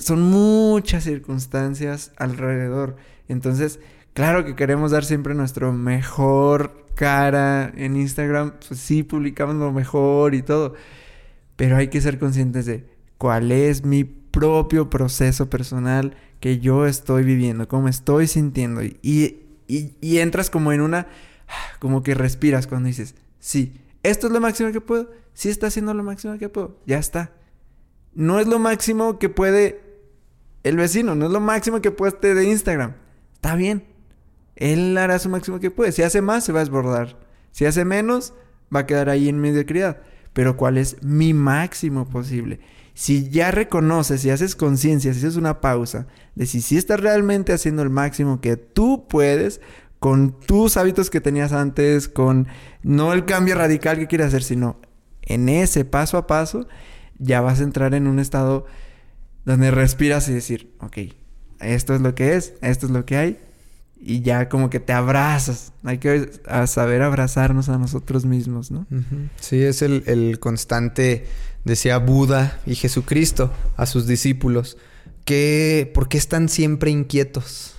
son muchas circunstancias alrededor. Entonces, claro que queremos dar siempre nuestro mejor cara en Instagram. Pues sí, publicamos lo mejor y todo. Pero hay que ser conscientes de cuál es mi propio proceso personal que yo estoy viviendo, cómo estoy sintiendo. Y, y, y entras como en una... Como que respiras cuando dices, sí, esto es lo máximo que puedo. Sí está haciendo lo máximo que puedo. Ya está. No es lo máximo que puede el vecino. No es lo máximo que puede este de Instagram. Está bien. Él hará su máximo que puede. Si hace más, se va a desbordar. Si hace menos, va a quedar ahí en mediocridad. Pero ¿cuál es mi máximo posible? Si ya reconoces, si haces conciencia, si haces una pausa de si sí estás realmente haciendo el máximo que tú puedes con tus hábitos que tenías antes, con no el cambio radical que quieres hacer, sino en ese paso a paso, ya vas a entrar en un estado donde respiras y decir, ok, esto es lo que es, esto es lo que hay, y ya como que te abrazas. Hay que a saber abrazarnos a nosotros mismos, ¿no? Sí, es el, el constante, decía Buda y Jesucristo a sus discípulos, que ¿por qué están siempre inquietos?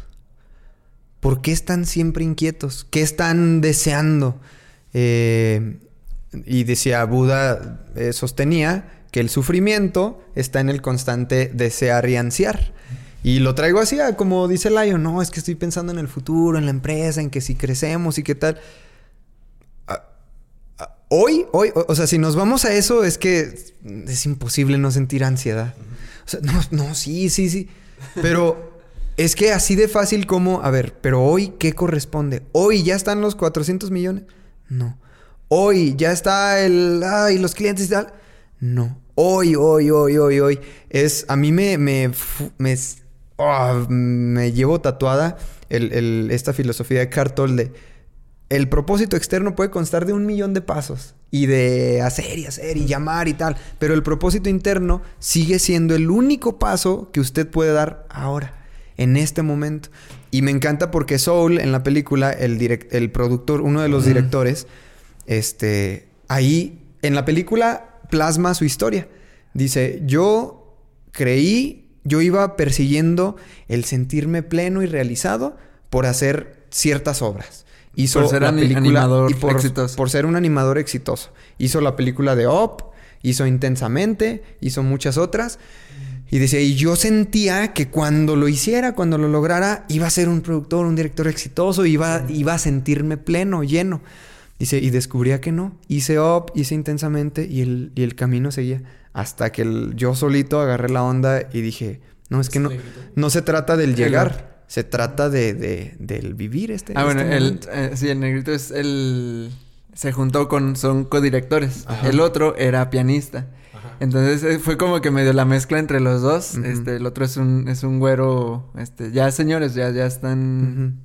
¿Por qué están siempre inquietos? ¿Qué están deseando? Eh, y decía Buda, eh, sostenía que el sufrimiento está en el constante desear y ansiar. Y lo traigo así, a como dice Layo, no, es que estoy pensando en el futuro, en la empresa, en que si crecemos y qué tal. Hoy, hoy, o, sea, si nos vamos a eso, es que es imposible no sentir ansiedad. O sea, no, no, sí, sí, sí. Pero es que así de fácil como, a ver, pero hoy, ¿qué corresponde? Hoy ya están los 400 millones. No. Hoy ya está el, ay, los clientes y tal. No. Hoy, hoy, hoy, hoy, hoy. Es, a mí me, me, ah, me llevo tatuada el, el- esta filosofía de Cartol de el propósito externo puede constar de un millón de pasos y de hacer y hacer y llamar y tal, pero el propósito interno sigue siendo el único paso que usted puede dar ahora, en este momento. Y me encanta porque Soul en la película, el, direct- el productor, uno de los directores, este, ahí en la película plasma su historia. Dice, yo creí, yo iba persiguiendo el sentirme pleno y realizado por hacer ciertas obras. Hizo Por ser la película animador y por, exitoso. por ser un animador exitoso. Hizo la película de Op, hizo Intensamente, hizo muchas otras. Y decía, y yo sentía que cuando lo hiciera, cuando lo lograra, iba a ser un productor, un director exitoso, iba, iba a sentirme pleno, lleno. Dice, y descubría que no. Hice up, hice intensamente y el, y el camino seguía. Hasta que el- yo solito agarré la onda y dije, no, es que no, no se trata del llegar, se trata de, de- del vivir este. Ah, bueno, este el, eh, sí, el negrito es el... Se juntó con... Son codirectores. El otro era pianista. Entonces eh, fue como que medio la mezcla entre los dos. Este, el otro es un, es un güero, este, ya señores, ya, ya están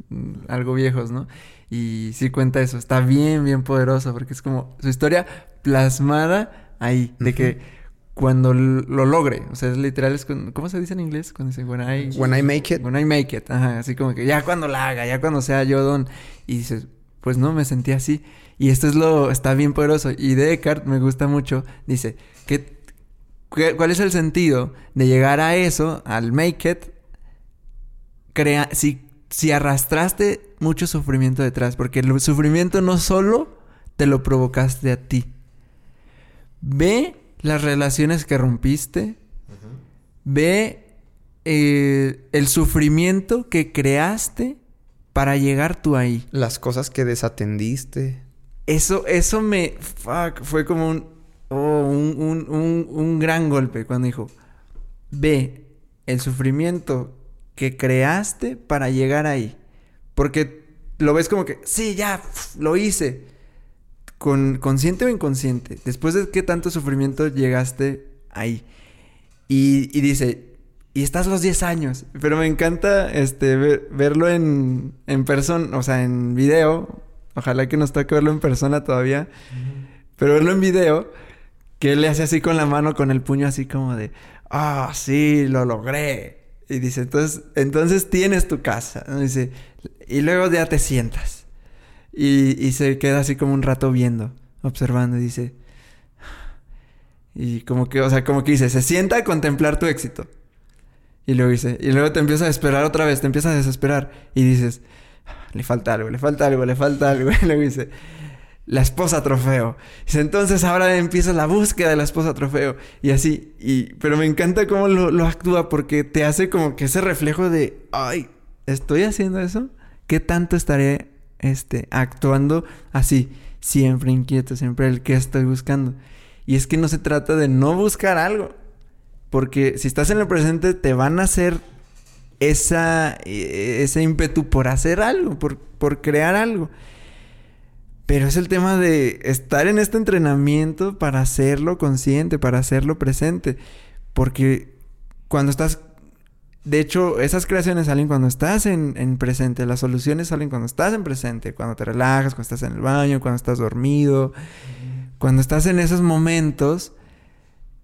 algo viejos, ¿no? Y sí cuenta eso. Está bien, bien poderoso. Porque es como su historia plasmada ahí. De que cuando lo logre. O sea, es literal, es con- ¿cómo se dice en inglés? Cuando dice, when I... When I make it. When I make it. Ajá, así como que ya cuando la haga, ya cuando sea yo don. Y dices, pues no, me sentí así. Y esto es lo, está bien poderoso. Y de Eckhart me gusta mucho. Dice, ¿qué, qué- ¿cuál es el sentido de llegar a eso, al make it? Crea, si, si arrastraste mucho sufrimiento detrás. Porque el sufrimiento no solo te lo provocaste a ti. Ve las relaciones que rompiste. Ve eh, el sufrimiento que creaste para llegar tú ahí. Las cosas que desatendiste. Eso, eso me... Fuck, fue como un, oh, un, un- un- un gran golpe cuando dijo, ve el sufrimiento que creaste para llegar ahí. Porque lo ves como que, sí, ya, lo hice. Con, consciente o inconsciente. Después de qué tanto sufrimiento llegaste ahí. Y, y dice, y estás los 10 años. Pero me encanta este, ver- verlo en, en persona, o sea, en video. Ojalá que nos toque verlo en persona todavía. Pero verlo en video, que él le hace así con la mano, con el puño así como de, ah, sí, lo logré. Y dice, entonces, entonces tienes tu casa. y luego ya te sientas. Y, y se queda así como un rato viendo, observando y dice, y como que, o sea, como que dice, se sienta a contemplar tu éxito. Y luego dice, y luego te empieza a esperar otra vez, te empiezas a desesperar. Y dices, le falta algo, le falta algo, le falta algo. Y luego dice, la esposa trofeo. Dice, entonces ahora empieza la búsqueda de la esposa trofeo. Y así, y, pero me encanta cómo lo, lo actúa porque te hace como que ese reflejo de, ay, ¿estoy haciendo eso? ¿Qué tanto estaré este, actuando así? Siempre inquieto, siempre el que estoy buscando. Y es que no se trata de no buscar algo. Porque si estás en el presente, te van a hacer esa, eh, ese ímpetu por hacer algo, por, por crear algo. Pero es el tema de estar en este entrenamiento para hacerlo consciente, para hacerlo presente. Porque cuando estás... De hecho, esas creaciones salen cuando estás en, en presente. Las soluciones salen cuando estás en presente. Cuando te relajas, cuando estás en el baño, cuando estás dormido. Cuando estás en esos momentos,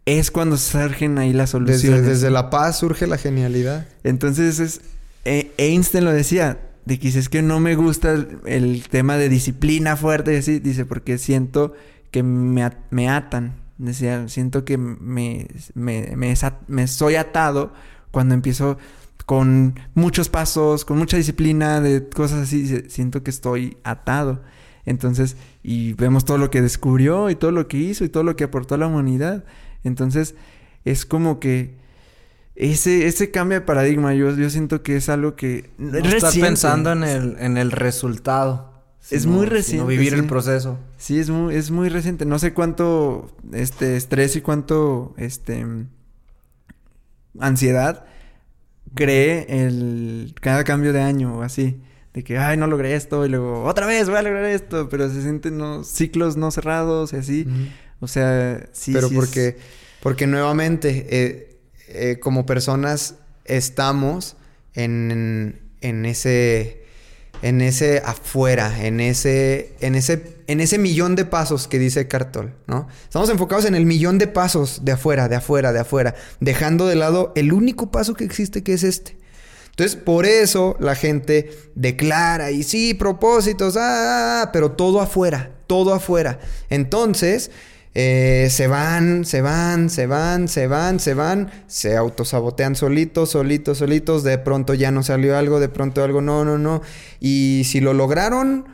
es cuando surgen ahí las soluciones. desde la paz surge la genialidad. Entonces es, eh, Einstein lo decía, de que es que no me gusta el, el tema de disciplina fuerte y así, dice, porque siento que me, me atan, decía, siento que me, me, me soy atado cuando empiezo con muchos pasos, con mucha disciplina, de cosas así, siento que estoy atado. Entonces, y vemos todo lo que descubrió y todo lo que hizo y todo lo que aportó a la humanidad. Entonces, es como que ese, ese cambio de paradigma, yo, yo siento que es algo que No estar pensando en el, en el resultado. Es muy reciente, vivir sí. el proceso. Sí, es muy, es muy reciente. No sé cuánto este estrés y cuánto este ansiedad cree el cada cambio de año o así. De que, ay, no logré esto y luego otra vez voy a lograr esto. Pero se sienten no, ciclos no cerrados y así. O sea, sí. Pero sí es- porque, porque nuevamente, eh, eh, como personas, estamos en, en ese. En ese afuera, en ese, en ese, en ese millón de pasos que dice Cartol, ¿no? Estamos enfocados en el millón de pasos de afuera, de afuera, de afuera, dejando de lado el único paso que existe que es este. Entonces, por eso la gente declara y sí, propósitos, ah, ah, pero todo afuera, todo afuera. Entonces, eh, se van, se van, se van, se van, se van, se autosabotean solitos, solitos, solitos. De pronto ya no salió algo, de pronto algo, no, no, no. Y si lo lograron,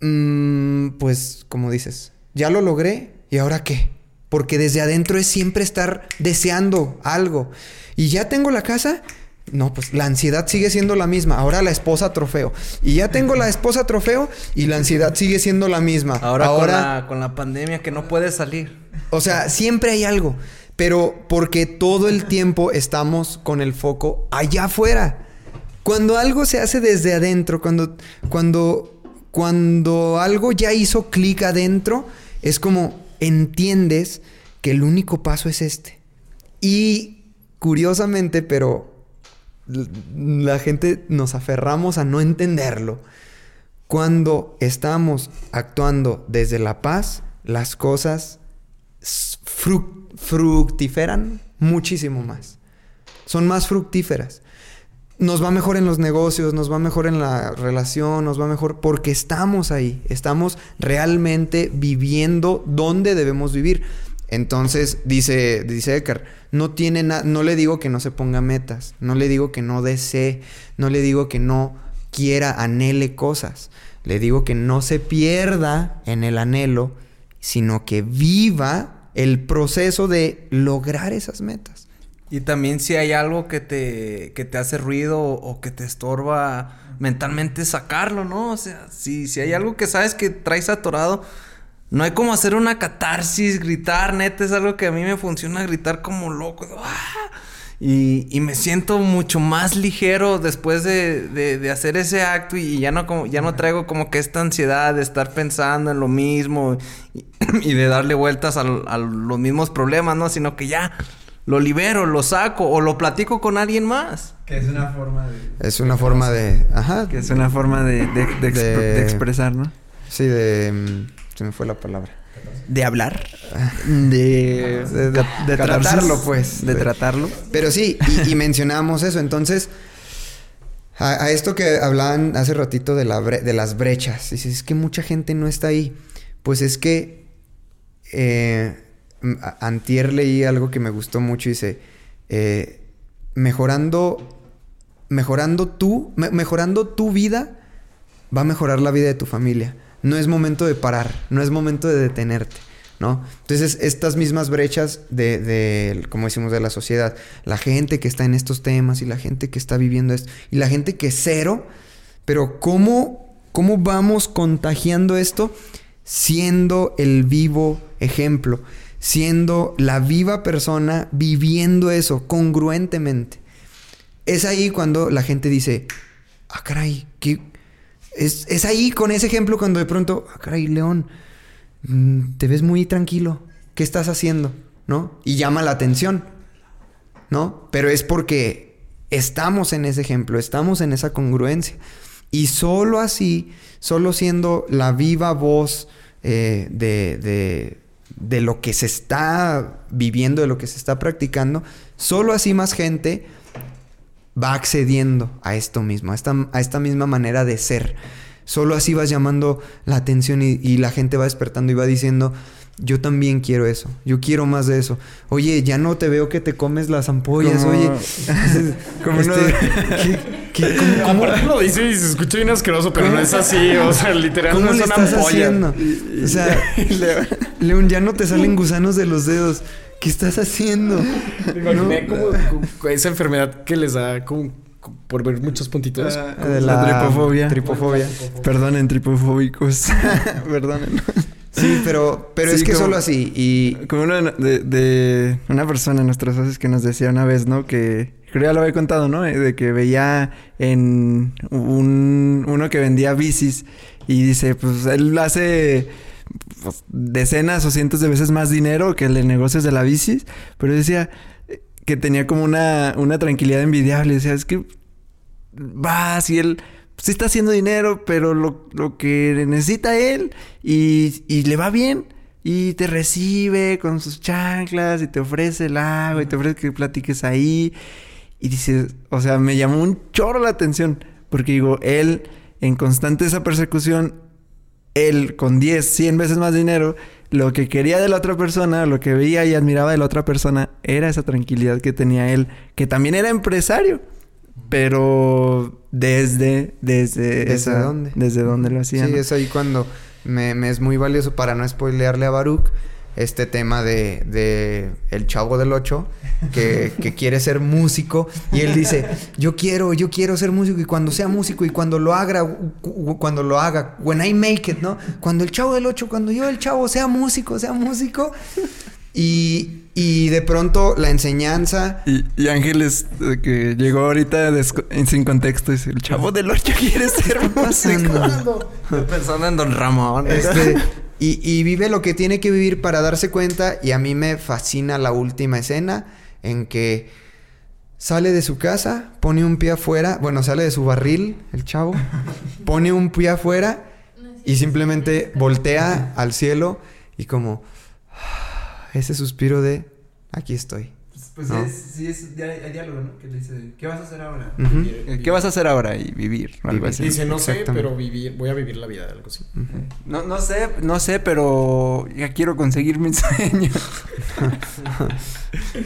mm, pues, como dices, ya lo logré, ¿y ahora qué? Porque desde adentro es siempre estar deseando algo. Y ya tengo la casa, No, pues la ansiedad sigue siendo la misma. Ahora la esposa trofeo. Y ya tengo la esposa trofeo y la ansiedad sigue siendo la misma. Ahora, Con, la, con la pandemia que no puede salir. O sea, siempre hay algo. Pero porque todo el tiempo estamos con el foco allá afuera. Cuando algo se hace desde adentro, cuando, cuando, cuando algo ya hizo clic adentro, es como entiendes que el único paso es este. Y curiosamente, pero la gente nos aferramos a no entenderlo. Cuando estamos actuando desde la paz, las cosas fructiferan muchísimo más. Son más fructíferas. Nos va mejor en los negocios, nos va mejor en la relación, nos va mejor porque estamos ahí, estamos realmente viviendo donde debemos vivir. Entonces, dice, dice Eckhart, no tiene no le digo que no se ponga metas, no le digo que no desee, no le digo que no quiera, anhele cosas. Le digo que no se pierda en el anhelo, sino que viva el proceso de lograr esas metas. Y también si hay algo que te, que te hace ruido o que te estorba mentalmente, sacarlo, ¿no? O sea, si, si hay algo que sabes que traes atorado, no hay como hacer una catarsis, gritar, neta, es algo que a mí me funciona gritar como loco. ¡ah! Y, me siento mucho más ligero después de, hacer ese acto y ya no, como, ya no traigo como que esta ansiedad de estar pensando en lo mismo y, de darle vueltas a, los mismos problemas, ¿no? Sino que ya lo libero, lo saco o lo platico con alguien más. Que es una forma de... Es una forma de... Ajá. Que es una forma de, de expresar, ¿no? Sí, de... Se me fue la palabra. De hablar. De, de, tratarlo, pues. De, tratarlo. Pero sí, y, mencionamos eso. Entonces, a, esto que hablaban hace ratito de, la de las brechas. Dices, es que mucha gente no está ahí. Pues es que eh, antier leí algo que me gustó mucho. Dice, eh, mejorando, mejorando tú, mejorando tu vida, va a mejorar la vida de tu familia no es momento de parar, no es momento de detenerte. ¿No? Entonces, estas mismas brechas de, como decimos, de la sociedad, la gente que está en estos temas y la gente que está viviendo esto, y la gente que es cero, pero ¿cómo, cómo vamos contagiando esto? Siendo el vivo ejemplo, siendo la viva persona viviendo eso congruentemente. Es ahí cuando la gente dice, ah, caray, ¿qué, es, ahí con ese ejemplo cuando de pronto, ah, caray, León, mm, te ves muy tranquilo. ¿Qué estás haciendo? ¿No? Y llama la atención. ¿No? Pero es porque estamos en ese ejemplo, estamos en esa congruencia. Y solo así, solo siendo la viva voz eh, de, de, de lo que se está viviendo, de lo que se está practicando, solo así más gente va accediendo a esto mismo, a esta, a esta misma manera de ser. Solo así vas llamando la atención y, la gente va despertando y va diciendo, yo también quiero eso, yo quiero más de eso. Oye, ya no te veo que te comes las ampollas, oye. como este, ¿qué, cómo, lo dice y se escucha bien asqueroso, pero no es así, o sea, literalmente ¿Cómo no es una Haciendo? O sea, León, ya no te salen gusanos de los dedos. ¿Qué estás haciendo? Me como, esa enfermedad que les da como, por ver muchos puntitos. Ah, la, tripofobia. Tripofobia. Perdonen, tripofóbicos. Perdonen. Sí, pero, pero es que solo así. Y como una de, una persona en nuestros socios que nos decía una vez, ¿no? Que creo ya lo había contado, ¿no? De que veía en un uno que vendía bicis y dice, pues él hace pues, decenas o cientos de veces más dinero que el de negocios de la bici, pero decía que tenía como una, una tranquilidad envidiable. Decía, es que vas y él sí está haciendo dinero, pero lo, lo que necesita él y, y, le va bien. Y te recibe con sus chanclas y te ofrece el agua y te ofrece que platiques ahí. Y dices, o sea, me llamó un chorro la atención. Porque digo, él en constante esa persecución él con 10, 100 veces más dinero, lo que quería de la otra persona, lo que veía y admiraba de la otra persona, era esa tranquilidad que tenía él, que también era empresario, pero desde, desde, ¿Desde dónde? Desde dónde lo hacía. Sí, es ahí cuando me, es muy valioso para no spoilearle a Baruch. Este tema de, de el chavo del 8 que, que quiere ser músico y él dice, yo quiero, yo quiero ser músico y cuando sea músico y cuando lo haga, cu- cuando lo haga, when I make it, ¿no? Cuando el chavo del 8, cuando yo el chavo sea músico, sea músico y, y de pronto la enseñanza Y, y Ángeles, eh, que llegó ahorita sin contexto, dice, el chavo del 8 quiere ser músico. Pensando en Don Ramón. Este, y, y vive lo que tiene que vivir para darse cuenta. Y a mí me fascina la última escena en que sale de su casa, pone un pie afuera, bueno, sale de su barril, el chavo, pone un pie afuera y simplemente voltea al cielo y como ese suspiro de aquí estoy. Pues ¿No? es, sí, es el diálogo, ¿no? Que le dice, ¿qué vas a hacer ahora? ¿Qué vas a hacer ahora? Y vivir, algo así. Dice, no sé, pero vivir, voy a vivir la vida, algo así. No, no sé, no sé, pero ya quiero conseguir mi sueño.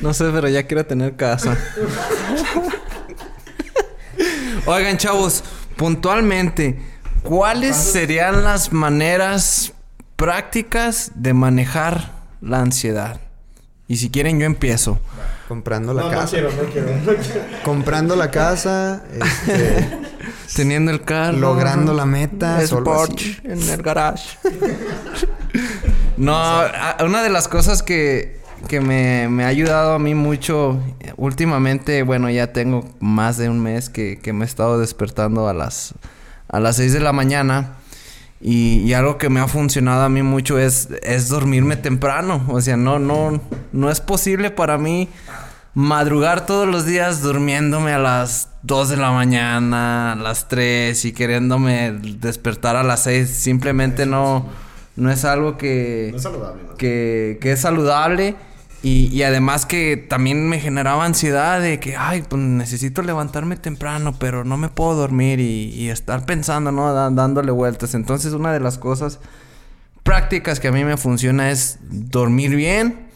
No sé, pero ya quiero tener casa. Oigan, chavos, puntualmente, ¿cuáles serían las maneras prácticas de manejar la ansiedad? Y si quieren, yo empiezo. Comprando la No, no casa. quiero, no quiero, no quiero. Comprando la casa, este, Teniendo el carro. logrando la meta, El solo así. Porsche en el garage. no, una de las cosas que, que me, me ha ayudado a mí mucho eh, últimamente, bueno, ya tengo más de un mes que, que me he estado despertando a las, a las 6 de la mañana. Y, y algo que me ha funcionado a mí mucho es, es dormirme temprano. O sea, no, no, no es posible para mí madrugar todos los días durmiéndome a las 2 de la mañana, a las 3 y queriéndome despertar a las 6. Simplemente no, no es algo que, No es saludable, ¿no? que, que es saludable. Y, y además que también me generaba ansiedad de que, ay, pues necesito levantarme temprano, pero no me puedo dormir y, y estar pensando, ¿no? Dándole vueltas. Entonces una de las cosas prácticas que a mí me funciona es dormir bien,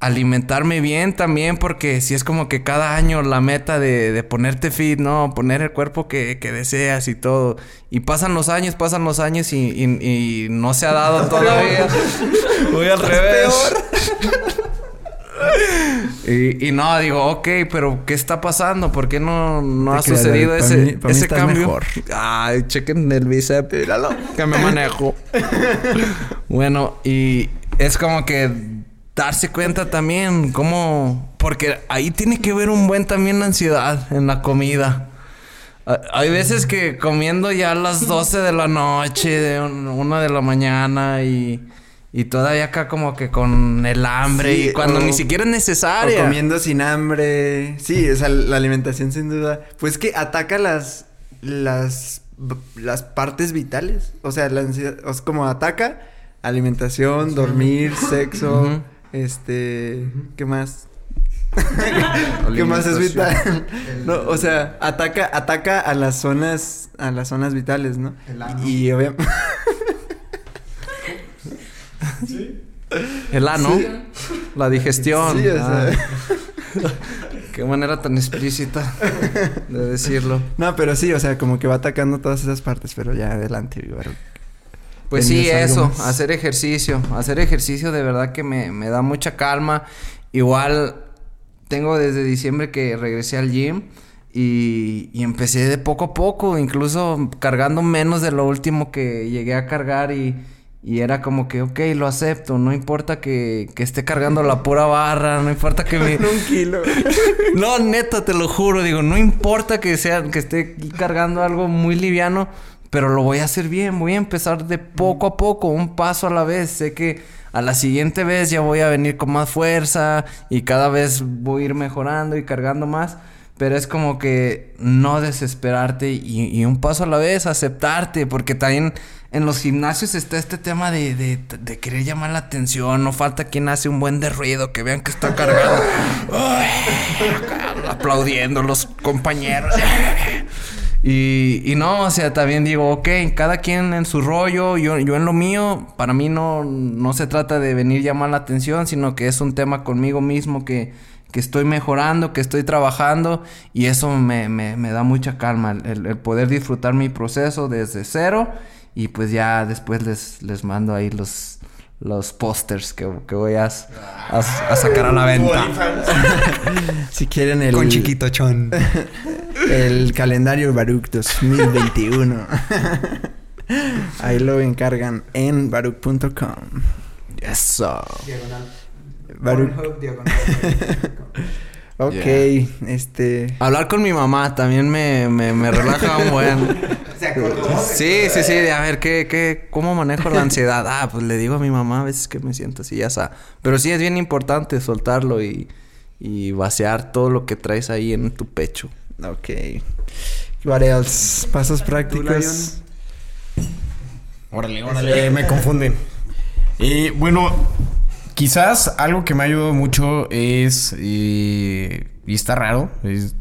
alimentarme bien también, porque si es como que cada año la meta de, de ponerte fit, ¿no? Poner el cuerpo que, que deseas y todo. Y pasan los años, pasan los años y, y- y no se ha dado todavía. Voy al revés. Y, y no, digo, ok, pero ¿qué está pasando? ¿Por qué no, no ha sucedido ese, mí- cambio? mejor. Ay, chequen el bíceps, míralo, que me manejo. bueno, y es como que darse cuenta también cómo... Porque ahí tiene que ver un buen también la ansiedad en la comida. Ah, Hay veces que comiendo ya a las 12 de la noche, una de la mañana y, y todavía acá como que con el hambre Sí, y cuando o- ni siquiera es O necesaria. comiendo sin hambre. Sí, o sea, la alimentación sin duda. Pues que ataca las. las. las partes vitales. O sea, la ansiedad. O sea, como ataca alimentación, dormir, sexo. Este. ¿Qué más? ¿Qué más es vital? no, o sea, ataca, ataca a las zonas, a las zonas vitales, ¿no? Y obviamente. El ano, la digestión. Sí, o sea. Ah. Qué manera tan explícita de decirlo. No, pero sí, o sea, como que va atacando todas esas partes, pero ya adelante, Vivaro. Pues sí, ¿Tenías algo eso, más? hacer ejercicio. Hacer ejercicio de verdad que me, me da mucha calma. Igual tengo desde diciembre que regresé al gym y, y empecé de poco a poco, incluso cargando menos de lo último que llegué a cargar y, y era como que, ok, lo acepto, no importa que, que esté cargando la pura barra, no importa que me... Un kilo. No, neta, te lo juro. Digo, no importa que sea, que esté cargando algo muy liviano, pero lo voy a hacer bien. Voy a empezar de poco a poco, un paso a la vez. Sé que a la siguiente vez ya voy a venir con más fuerza y cada vez voy a ir mejorando y cargando más. Pero es como que no desesperarte y, un paso a la vez, aceptarte, porque también en los gimnasios está este tema de, de, querer llamar la atención. No falta quien hace un buen de ruido, que vean que está acá, aplaudiendo los compañeros. Y, y no, o sea, también digo, ok, cada quien en su rollo, yo, yo en lo mío, para mí no, no se trata de venir llamar la atención, sino que es un tema conmigo mismo que, que estoy mejorando, que estoy trabajando y eso me, me, me da mucha calma, el, el poder disfrutar mi proceso desde cero y pues ya después les, les mando ahí los, los pósters que, que voy a, a- a sacar a la venta. Si quieren el... Con chiquito chon. El calendario Baruch 2021. Ahí lo encargan en baruch.com. Eso. Baruch. Ok, Yeah. este. Hablar con mi mamá también me, me, me relaja un buen. Sí, sí, sí. de A ver, ¿qué, qué, ¿cómo manejo la ansiedad? Ah, pues le digo a mi mamá a veces que me siento así, ya está. Pero sí es bien importante soltarlo y, y vaciar todo lo que traes ahí en tu pecho. Ok. What else? Pasos prácticos. Órale, órale. me confunden. Y bueno, quizás algo que me ha ayudado mucho es. eh, y está raro.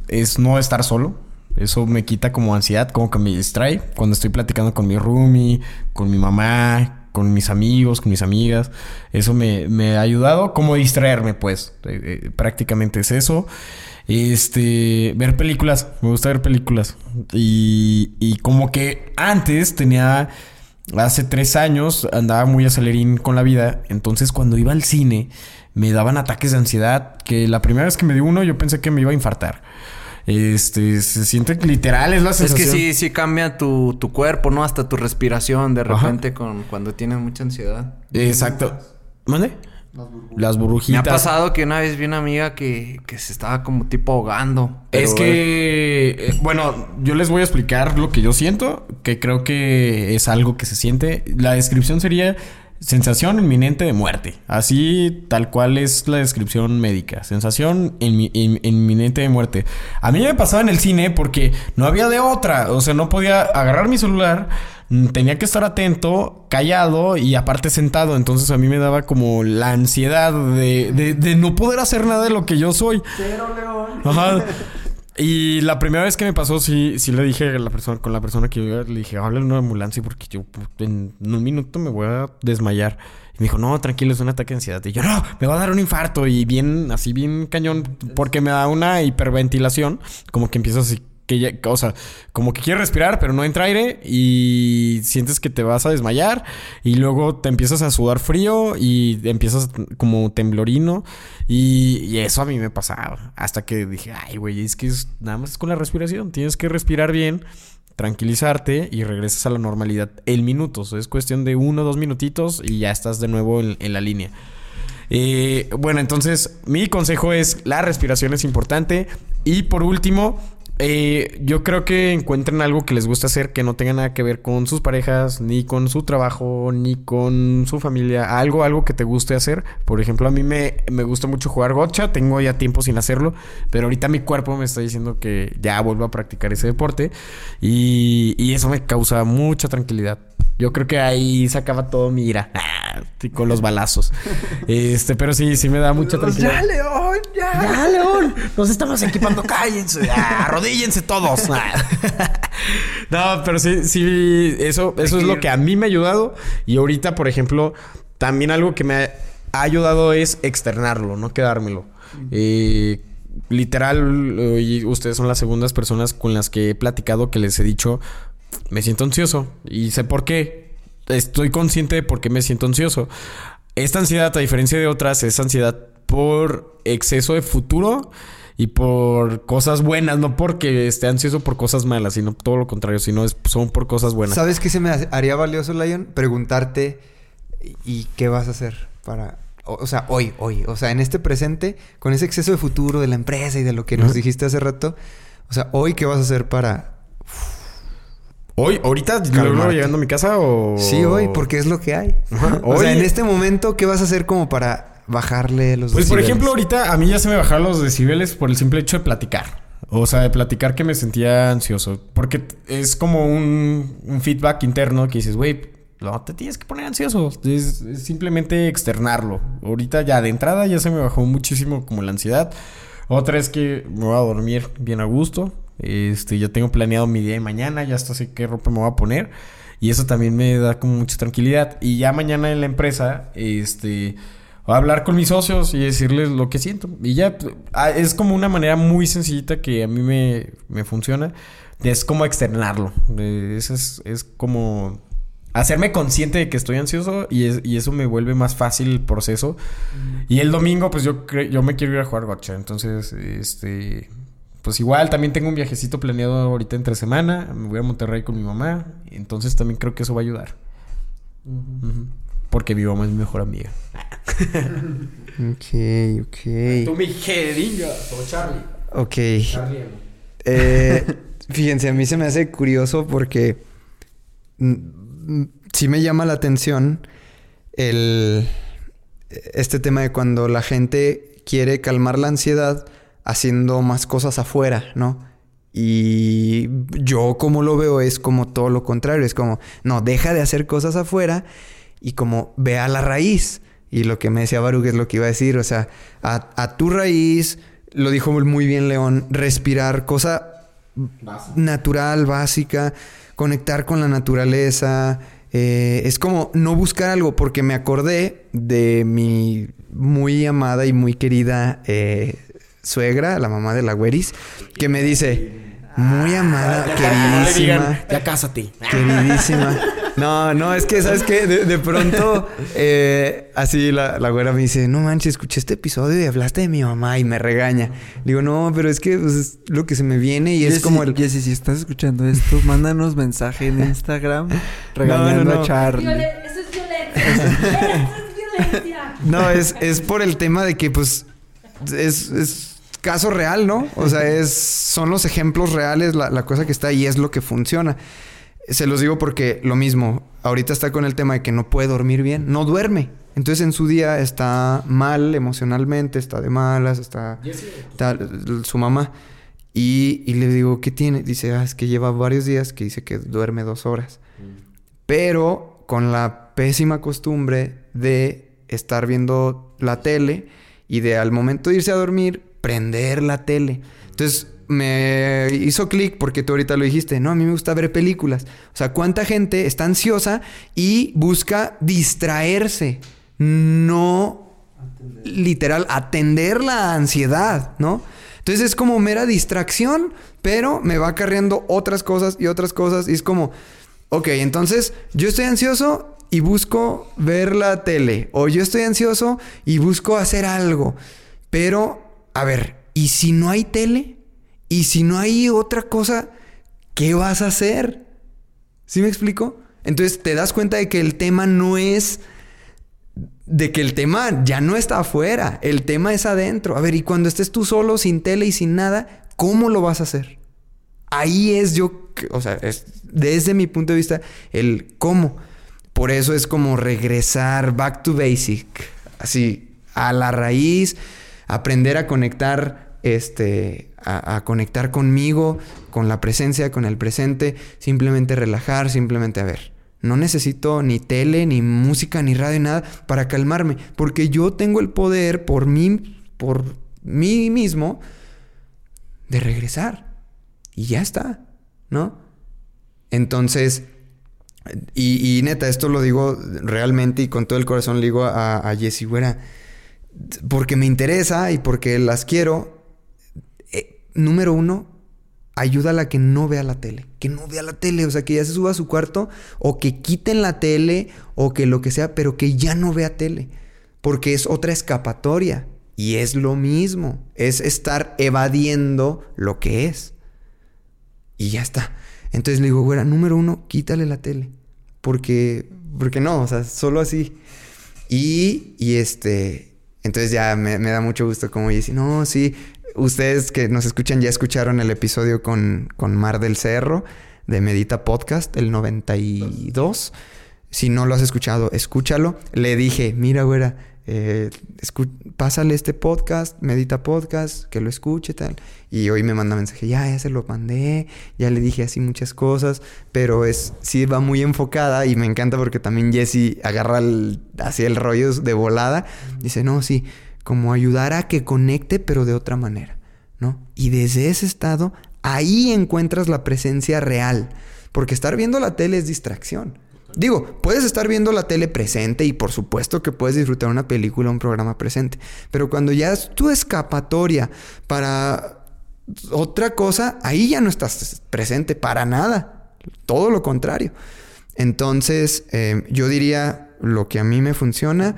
Es, no estar solo. Eso me quita como ansiedad, como que me distrae. Cuando estoy platicando con mi roomie, con mi mamá, con mis amigos, con mis amigas. Eso me, me ha ayudado como distraerme, pues. Eh, eh, prácticamente es eso. Este, ver películas, me gusta ver películas. Y, y como que antes tenía, hace tres años, andaba muy acelerín con la vida. Entonces cuando iba al cine, me daban ataques de ansiedad. Que la primera vez que me dio uno, yo pensé que me iba a infartar. Este, se siente literal, es la Es sensación. que sí, sí cambia tu, tu cuerpo, ¿no? Hasta tu respiración de repente con, cuando tienes mucha ansiedad. Exacto. ¿Mande? Las Me burbujitas. ha pasado que una vez vi una amiga que, que se estaba como tipo ahogando. Es que, eh, bueno, yo les voy a explicar lo que yo siento, que creo que es algo que se siente. La descripción sería sensación inminente de muerte. Así tal cual es la descripción médica. Sensación inmi- in- inminente de muerte. A mí me pasaba en el cine porque no había de otra. O sea, no podía agarrar mi celular. Mm, Tenía que estar atento, callado y aparte sentado. Entonces a mí me daba como la ansiedad de, de- de no poder hacer nada de lo que yo soy. Ajá. Y la primera vez que me pasó, sí, sí le dije a la persona, con la persona que yo le dije, háblale una ambulancia porque yo en un minuto me voy a desmayar. Y me dijo, no, tranquilo, es un ataque de ansiedad. Y yo, no, me va a dar un infarto. Y bien, así bien cañón, porque me da una hiperventilación, como que empiezas así. Que ya, o sea, como que quieres respirar, pero no entra aire y sientes que te vas a desmayar y luego te empiezas a sudar frío y empiezas como temblorino y, eso a mí me pasaba hasta que dije, ay, güey, es que nada más es con la respiración, tienes que respirar bien, tranquilizarte y regresas a la normalidad en minutos, es cuestión de uno o dos minutitos y ya estás de nuevo en, en la línea. Eh, bueno, entonces mi consejo es la respiración es importante y por último, eh, yo creo que encuentren algo que les gusta hacer que no tenga nada que ver con sus parejas, ni con su trabajo, ni con su familia. Algo, algo que te guste hacer. Por ejemplo, a mí me, me gusta mucho jugar gotcha. Tengo ya tiempo sin hacerlo. Pero ahorita mi cuerpo me está diciendo que ya vuelvo a practicar ese deporte. Y, y eso me causa mucha tranquilidad. Yo creo que ahí se acaba todo mi ira. Con los balazos. Este, pero sí, sí me da mucha tranquilidad. León! ¡Ya! ¡Ya, León! Nos estamos equipando, cállense. Ah, arrodíllense todos. No, pero sí, sí, eso, eso es lo que a mí me ha ayudado. Y ahorita, por ejemplo, también algo que me ha ayudado es externarlo, no quedármelo. Eh, literal, y ustedes son las segundas personas con las que he platicado que les he dicho, me siento ansioso. Y sé por qué. Estoy consciente de por qué me siento ansioso. Esta ansiedad, a diferencia de otras, es ansiedad por exceso de futuro y por cosas buenas, no porque esté ansioso por cosas malas, sino todo lo contrario, sino es- son por cosas buenas. ¿Sabes qué se me haría valioso, Lion? Preguntarte ¿y qué vas a hacer para... O, o sea, hoy, hoy, o sea, en este presente, con ese exceso de futuro de la empresa y de lo que nos dijiste hace rato, o sea, hoy, ¿qué vas a hacer para... Hoy, ahorita, luego llegando a mi casa o... Sí, hoy, porque es lo que hay. Ajá, O sea, en este momento, ¿qué vas a hacer como para bajarle los Pues por ejemplo, ahorita a mí ya se me bajaron los decibeles por el simple hecho de platicar. O sea, de platicar que me sentía ansioso. Porque es como un, un feedback interno que dices, güey, no te tienes que poner ansioso. Es, es simplemente externarlo. Ahorita ya de entrada ya se me bajó muchísimo como la ansiedad. Otra es que me voy a dormir bien a gusto. Este, ya tengo planeado mi día de mañana, ya hasta sé qué ropa me voy a poner. Y eso también me da como mucha tranquilidad. Y ya mañana en la empresa, este, hablar con mis socios y decirles lo que siento. Y ya, es como una manera muy sencillita que a mí me, me funciona. Es como externarlo. Eso es, es como hacerme consciente de que estoy ansioso y, es- y eso me vuelve más fácil el proceso. Y el domingo, pues yo, yo me quiero ir a jugar gotcha. Entonces, este. Pues igual también tengo un viajecito planeado ahorita entre semana. Me voy a Monterrey con mi mamá. Entonces también creo que eso va a ayudar. Ujú. Porque mi mamá es mi mejor amiga. Ok, ok. mi jeringa, o Charlie. Ok. Eh, fíjense, a mí se me hace curioso porque sí me llama la atención el este tema de cuando la gente quiere calmar la ansiedad haciendo más cosas afuera, ¿no? Y yo como lo veo es como todo lo contrario, es como, no, deja de hacer cosas afuera y como ve a la raíz. Y lo que me decía Baruch es lo que iba a decir, o sea, a, a tu raíz, lo dijo muy bien León, respirar, cosa natural, básica, conectar con la naturaleza. eh, es como no buscar algo, porque me acordé de mi muy amada y muy querida eh, suegra, la mamá de la Güeris, que me dice, muy amada, queridísima. ya cásate. Queridísima. No, no, es que, ¿sabes qué? De, de pronto, eh, así la, la güera me dice, no manches, escuché este episodio y hablaste de mi mamá y me regaña. Le digo, no, pero es que pues, es lo que se me viene y es como el... Jessy, si estás escuchando esto, mándanos mensaje en Instagram regañando No, no, no. a Charlie. Eso es violencia. Eso es violencia. No, es, es por el tema de que, pues, es, es caso real, ¿no? O sea, es, son los ejemplos reales, la, la cosa que está ahí es lo que funciona. Se los digo porque lo mismo, ahorita está con el tema de que no puede dormir bien, no duerme. Entonces en su día está mal emocionalmente, está de malas, está, está su mamá. Y, y le digo, ¿qué tiene? Dice, ah, es que lleva varios días que dice que duerme dos horas. Pero con la pésima costumbre de estar viendo la tele y de al momento de irse a dormir, prender la tele. Entonces me hizo clic porque tú ahorita lo dijiste, no, a mí me gusta ver películas. O sea, ¿cuánta gente está ansiosa y busca distraerse? No literal atender la ansiedad, ¿no? Entonces es como mera distracción, pero me va acarreando otras cosas y otras cosas y es como, ok, entonces yo estoy ansioso y busco ver la tele o yo estoy ansioso y busco hacer algo, pero a ver, ¿y si no hay tele? ¿Y si no hay otra cosa? ¿Qué vas a hacer? ¿Sí me explico? Entonces te das cuenta de que el tema no es de que el tema ya no está afuera, el tema es adentro. A ver, y cuando estés tú solo, sin tele y sin nada, ¿cómo lo vas a hacer? Ahí es yo, o sea, es desde mi punto de vista el cómo. Por eso es como regresar back to basic, así a la raíz, aprender a conectar, este, a, conectar conmigo, con la presencia, con el presente, simplemente relajar, simplemente a ver. No necesito ni tele, ni música, ni radio, nada para calmarme. Porque yo tengo el poder por mí, por mí mismo, de regresar. Y ya está, ¿no? Entonces, y, y neta, esto lo digo realmente y con todo el corazón le digo a, a Jessie Güera, porque me interesa y porque las quiero. Número uno, ayúdala a que no vea la tele. Que no vea la tele. O sea, que ya se suba a su cuarto o que quiten la tele o que lo que sea, pero que ya no vea tele. Porque es otra escapatoria. Y es lo mismo. Es estar evadiendo lo que es. Y ya está. Entonces le digo, güera, número uno, quítale la tele. Porque, porque no, o sea, solo así. Y, y este, entonces ya me, me da mucho gusto como dice, no, sí, ustedes que nos escuchan ya escucharon el episodio con, con Mar del Cerro de Medita Podcast, el 92. Si no lo has escuchado, escúchalo. Le dije, mira, güera, eh, pásale este podcast, Medita Podcast, que lo escuche tal. Y hoy me manda mensaje, ya, ya se lo mandé, ya le dije así muchas cosas, pero es, sí va muy enfocada y me encanta porque también Jesse agarra el, así el rollo de volada. Dice, no, sí, como ayudar a que conecte, pero de otra manera, ¿no? Y desde ese estado, ahí encuentras la presencia real, porque estar viendo la tele es distracción. Digo, puedes estar viendo la tele presente y por supuesto que puedes disfrutar una película o un programa presente, pero cuando ya es tu escapatoria para otra cosa, ahí ya no estás presente para nada, todo lo contrario. Entonces, eh, yo diría lo que a mí me funciona,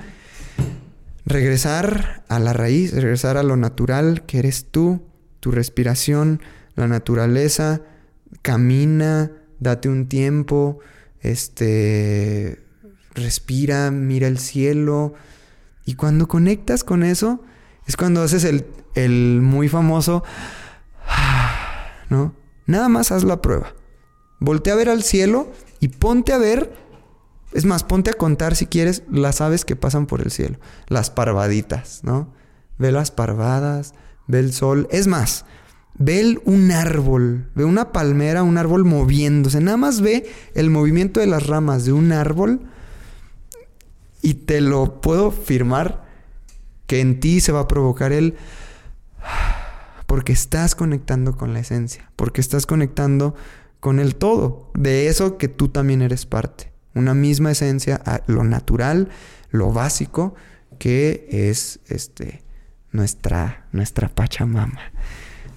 regresar a la raíz, regresar a lo natural que eres tú, tu respiración, la naturaleza, camina, date un tiempo, este, respira, mira el cielo. Y cuando conectas con eso, es cuando haces el, el muy famoso, ¿no? Nada más haz la prueba. Voltea a ver al cielo y ponte a ver, es más, ponte a contar si quieres las aves que pasan por el cielo, las parvaditas, ¿no? Ve las parvadas, ve el sol, es más, ve un árbol, ve una palmera, un árbol moviéndose, nada más ve el movimiento de las ramas de un árbol y te lo puedo firmar que en ti se va a provocar el porque estás conectando con la esencia, porque estás conectando con el todo, de eso que tú también eres parte. Una misma esencia, lo natural, lo básico, que es este nuestra, nuestra Pachamama.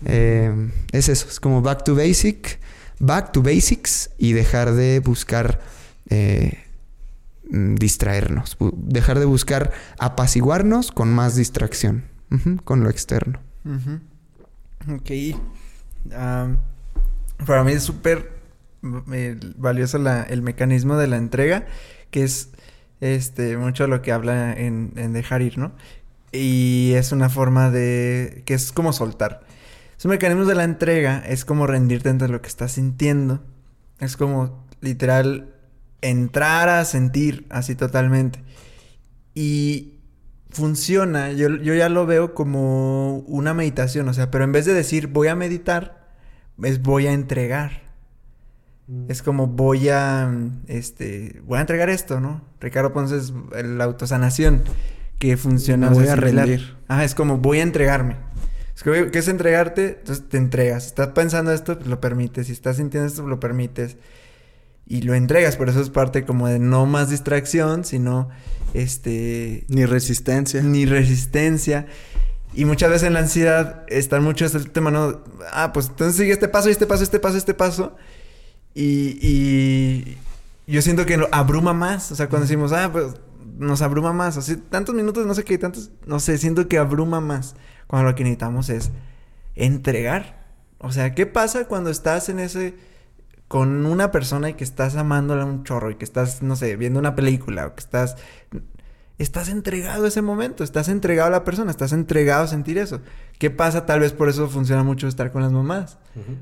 Eh, es eso, es como back to basic, back to basics y dejar de buscar eh, mm, distraernos, dejar de buscar apaciguarnos con más distracción, con lo externo. Ok. Para mí es súper valioso el mecanismo de la entrega, que es este mucho lo que habla en, dejar ir, ¿no? Y es una forma de... que es como soltar. Esos mecanismos de la entrega es como rendirte ante lo que estás sintiendo. Es como literal entrar a sentir así totalmente. Y funciona, yo, yo ya lo veo como una meditación, o sea, pero en vez de decir voy a meditar, es voy a entregar. Es como voy a, este, voy a entregar esto, ¿no? Ricardo Ponce es la autosanación que funciona. Me voy o sea, a rendir. Ah, es como voy a entregarme. Es que, ¿qué es entregarte? Entonces te entregas. Si estás pensando esto, pues lo permites. Si estás sintiendo esto, lo permites. Y lo entregas. Por eso es parte como de no más distracción, sino este... Ni resistencia. Ni resistencia. Y muchas veces en la ansiedad está mucho este tema, ¿no? Ah, pues entonces sigue este paso, este paso, este paso, este paso. Y, y yo siento que lo abruma más. O sea, cuando decimos, ah, pues nos abruma más. O sea, tantos minutos, no sé qué, tantos, no sé, siento que abruma más. Cuando lo que necesitamos es entregar. O sea, ¿qué pasa cuando estás en ese con una persona y que estás amándola un chorro y que estás, no sé, viendo una película o que estás estás entregado a ese momento, estás entregado a la persona, estás entregado a sentir eso. ¿Qué pasa? Tal vez por eso funciona mucho estar con las mamás.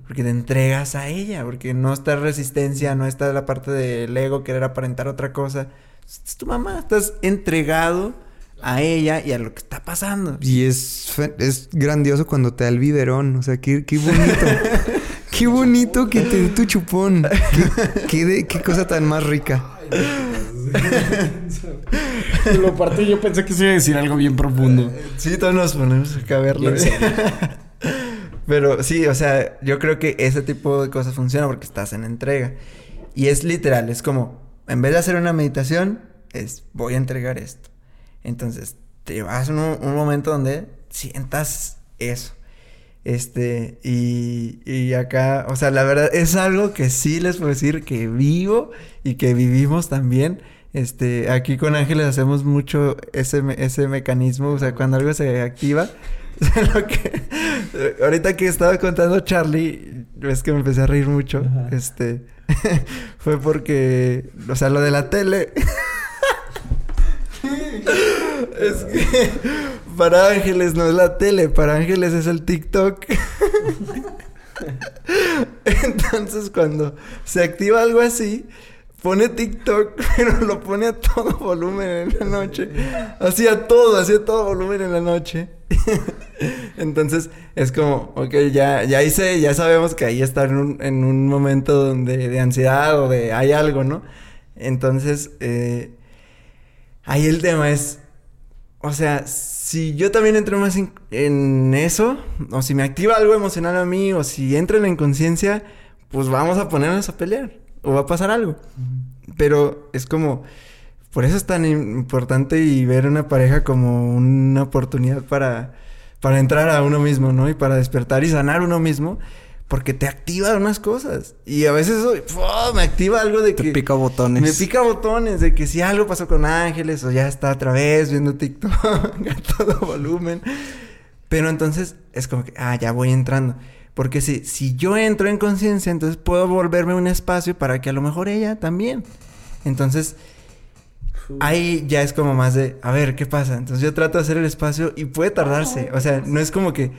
Porque te entregas a ella, porque no está resistencia, no está la parte del ego, querer aparentar otra cosa. Es tu mamá, estás entregado a ella y a lo que está pasando. Y es, es grandioso cuando te da el biberón. O sea, qué, qué bonito. qué bonito que te dé tu chupón. Qué, qué de- qué cosa tan más rica. Lo partí, yo pensé que se iba a decir algo bien profundo. Sí, todos nos ponemos acá a verlo. Pero sí, o sea, yo creo que ese tipo de cosas funciona porque estás en entrega. Y es literal, es como, en vez de hacer una meditación, es voy a entregar esto. Entonces, te vas a un, un momento donde sientas eso. Este, y, y acá, o sea, la verdad es algo que sí les puedo decir que vivo y que vivimos también. Este, aquí con Ángeles hacemos mucho ese, me- ese mecanismo, o sea, cuando algo se activa. lo que- ahorita que estaba contando Charlie, ves que me empecé a reír mucho. Este, fue porque, o sea, lo de la tele. es que para Ángeles no es la tele, para Ángeles es el TikTok. Entonces cuando se activa algo así, pone TikTok, pero lo pone a todo volumen en la noche. Así a todo, así a todo volumen en la noche. Entonces es como, ok, ya, ya hice, ya sabemos que ahí está en un, en un momento donde de ansiedad o de hay algo, ¿no? Entonces, eh, ahí el tema es, o sea, si yo también entro más en, eso, o si me activa algo emocional a mí, o si entra en la inconsciencia, pues vamos a ponernos a pelear, o va a pasar algo. Pero es como, por eso es tan importante y ver una pareja como una oportunidad para, para entrar a uno mismo, ¿no? Y para despertar y sanar uno mismo, Porque te activa unas cosas. Y a veces eso, ¡fua! me activa algo de Te que... pica botones. Me pica botones de que si algo pasó con Ángeles o ya está otra vez viendo TikTok a todo volumen. Pero entonces es como que, ah, ya voy entrando. Porque si, si yo entro en conciencia, entonces puedo volverme un espacio para que a lo mejor ella también. Entonces, ahí ya es como más de, a ver, ¿qué pasa? Entonces yo trato de hacer el espacio y puede tardarse. O sea, no es como que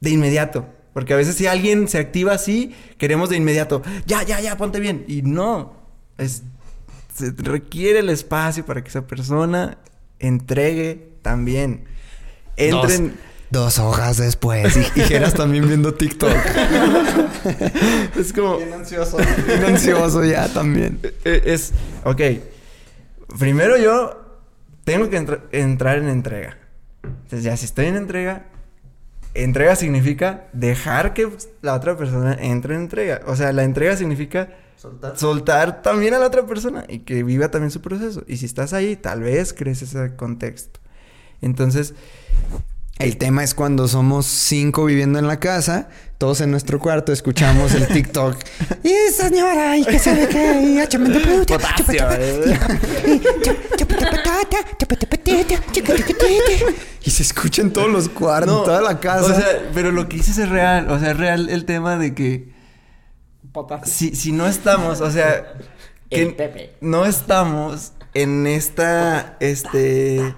de inmediato. Porque a veces si alguien se activa así, queremos de inmediato, ya, ya, ya, ponte bien. Y no, es, se requiere el espacio para que esa persona entregue también. Entren... Dos hojas después. Y, y Geras también viendo TikTok. es como... Bien ansioso. Bien ansioso ya también. Eh, Es, ok. Primero yo tengo que entra- entrar en entrega. Entonces ya si estoy en entrega, entrega significa dejar que la otra persona entre en entrega. O sea, la entrega significa soltar, también a la otra persona y que viva también su proceso. Y si estás ahí, tal vez crees ese contexto. Entonces, El tema es cuando somos cinco viviendo en la casa, todos en nuestro cuarto escuchamos el TikTok. y señora, y que sabe qué, y potasio. Y se escucha en todos los cuartos, en toda la casa. O sea, pero lo que dices es real. O sea, es real el tema de que si, si no estamos, o sea, que no estamos en esta, este,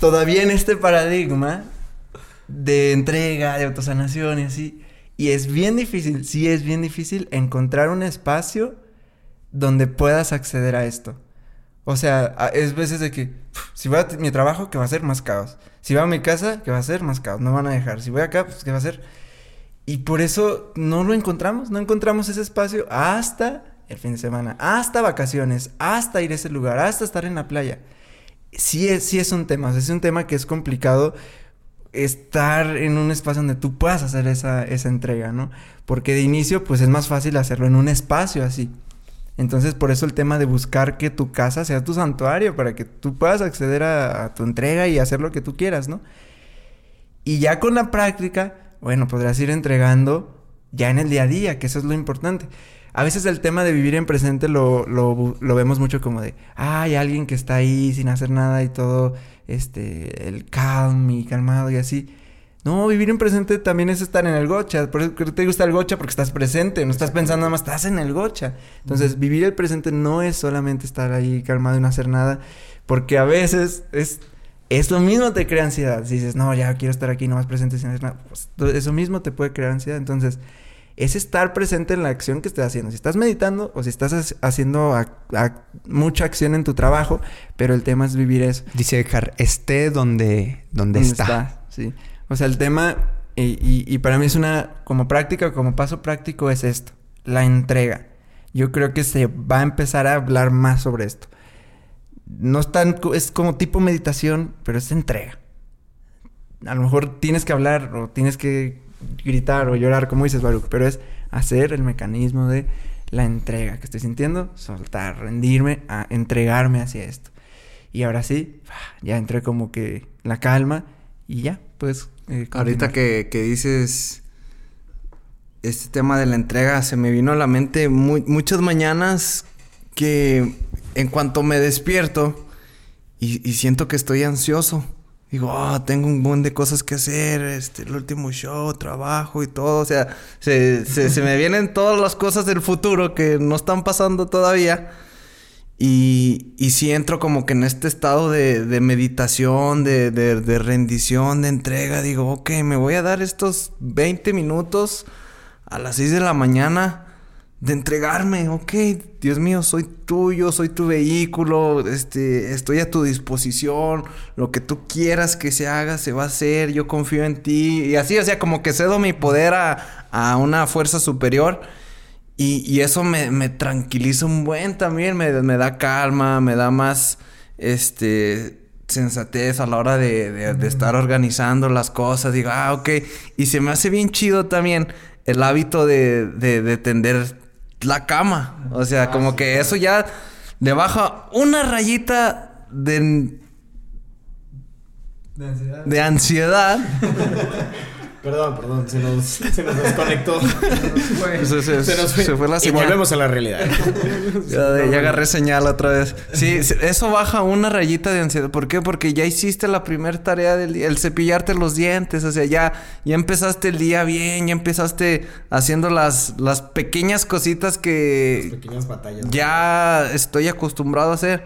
todavía en este paradigma de entrega, de autosanación y así. Y es bien difícil, sí es bien difícil encontrar un espacio donde puedas acceder a esto. O sea, es veces de que si voy a mi trabajo, que va a ser más caos. Si voy a mi casa, que va a ser más caos. No van a dejar. Si voy acá, pues que va a ser. Y por eso no lo encontramos. No encontramos ese espacio hasta el fin de semana, hasta vacaciones, hasta ir a ese lugar, hasta estar en la playa. Sí es, sí es un tema. es un tema que es complicado estar en un espacio donde tú puedas hacer esa, esa entrega, ¿no? Porque de inicio, pues es más fácil hacerlo en un espacio así. Entonces, por eso el tema de buscar que tu casa sea tu santuario para que tú puedas acceder a, a tu entrega y hacer lo que tú quieras, ¿no? Y ya con la práctica, bueno, podrás ir entregando ya en el día a día, que eso es lo importante. A veces el tema de vivir en presente lo, lo, vemos mucho como de, ah, hay alguien que está ahí sin hacer nada y todo, este, el calm y calmado y así. No, vivir en presente también es estar en el gocha. Por eso te gusta el gocha porque estás presente, no estás pensando nada más, estás en el gocha. Entonces, vivir el presente no es solamente estar ahí calmado y no hacer nada, porque a veces es, es lo mismo te crea ansiedad. Si dices, no, ya quiero estar aquí nomás presente sin hacer nada, pues eso mismo te puede crear ansiedad. Entonces, es estar presente en la acción que estés haciendo. Si estás meditando o si estás ha- haciendo ac- ac- mucha acción en tu trabajo, pero el tema es vivir eso. Dice Edgar, esté donde, donde ¿Dónde está. Sí. O sea, el tema, y, y- y para mí es una, como práctica, como paso práctico es esto, la entrega. Yo creo que se va a empezar a hablar más sobre esto. No es tan, es como tipo meditación, pero es entrega. A lo mejor tienes que hablar o tienes que gritar o llorar, como dices, Baruch, pero es hacer el mecanismo de la entrega que estoy sintiendo, soltar, rendirme, a entregarme hacia esto. Y ahora sí, ya entré como que la calma y ya, pues. eh, Ahorita que, que dices este tema de la entrega, se me vino a la mente mu- muchas mañanas que en cuanto me despierto y, y siento que estoy ansioso. Digo, "Ah, tengo un montón de cosas que hacer, este, el último show, trabajo y todo. O sea, se, se, se me vienen todas las cosas del futuro que no están pasando todavía. Y, y sí entro como que en este estado de, de meditación, de, de- de rendición, de entrega. Digo, ok, me voy a dar estos 20 minutos a las 6 de la mañana de entregarme. Ok, Dios mío, soy tuyo, soy tu vehículo, este, estoy a tu disposición. Lo que tú quieras que se haga, se va a hacer. Yo confío en ti. Y así, o sea, como que cedo mi poder a, a una fuerza superior. Y, y eso me, me tranquiliza un buen también, me, me da calma, me da más este sensatez a la hora de, de- de estar organizando las cosas. Digo, ah, ok. Y se me hace bien chido también el hábito de, de, de tender la cama. O sea, como que eso ya le baja una rayita de, De ansiedad. de ansiedad. Perdón, perdón, se nos, se nos desconectó. Se, se- Se nos fue. se fue la Y volvemos a la realidad. Ya, ya agarré señal otra vez. Sí, eso baja una rayita de ansiedad. ¿Por qué? Porque ya hiciste la primera tarea del día, el cepillarte los dientes. O sea, ya, ya empezaste el día bien, ya empezaste haciendo las, las pequeñas cositas que Pequeñas batallas. ya estoy acostumbrado a hacer.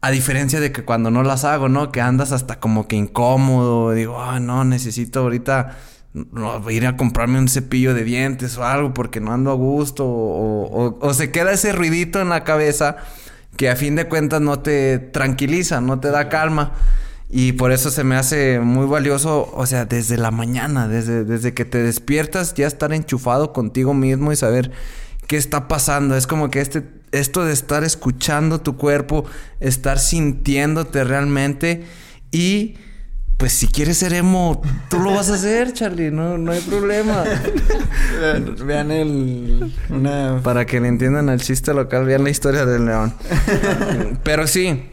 A diferencia de que cuando no las hago, ¿no? Que andas hasta como que incómodo. Digo, ah, no, necesito ahorita no, ir a comprarme un cepillo de dientes o algo porque no ando a gusto. O, o- o se queda ese ruidito en la cabeza que a fin de cuentas no te tranquiliza, no te da calma. Y por eso se me hace muy valioso, o sea, desde la mañana, desde, desde que te despiertas, ya estar enchufado contigo mismo y saber qué está pasando. Es como que este, esto de estar escuchando tu cuerpo, estar sintiéndote realmente y pues si quieres ser emo, tú lo vas a hacer, Charlie, no, no hay problema. Vean, el... Una... Para que le entiendan el chiste local, vean la historia del león. Pero sí,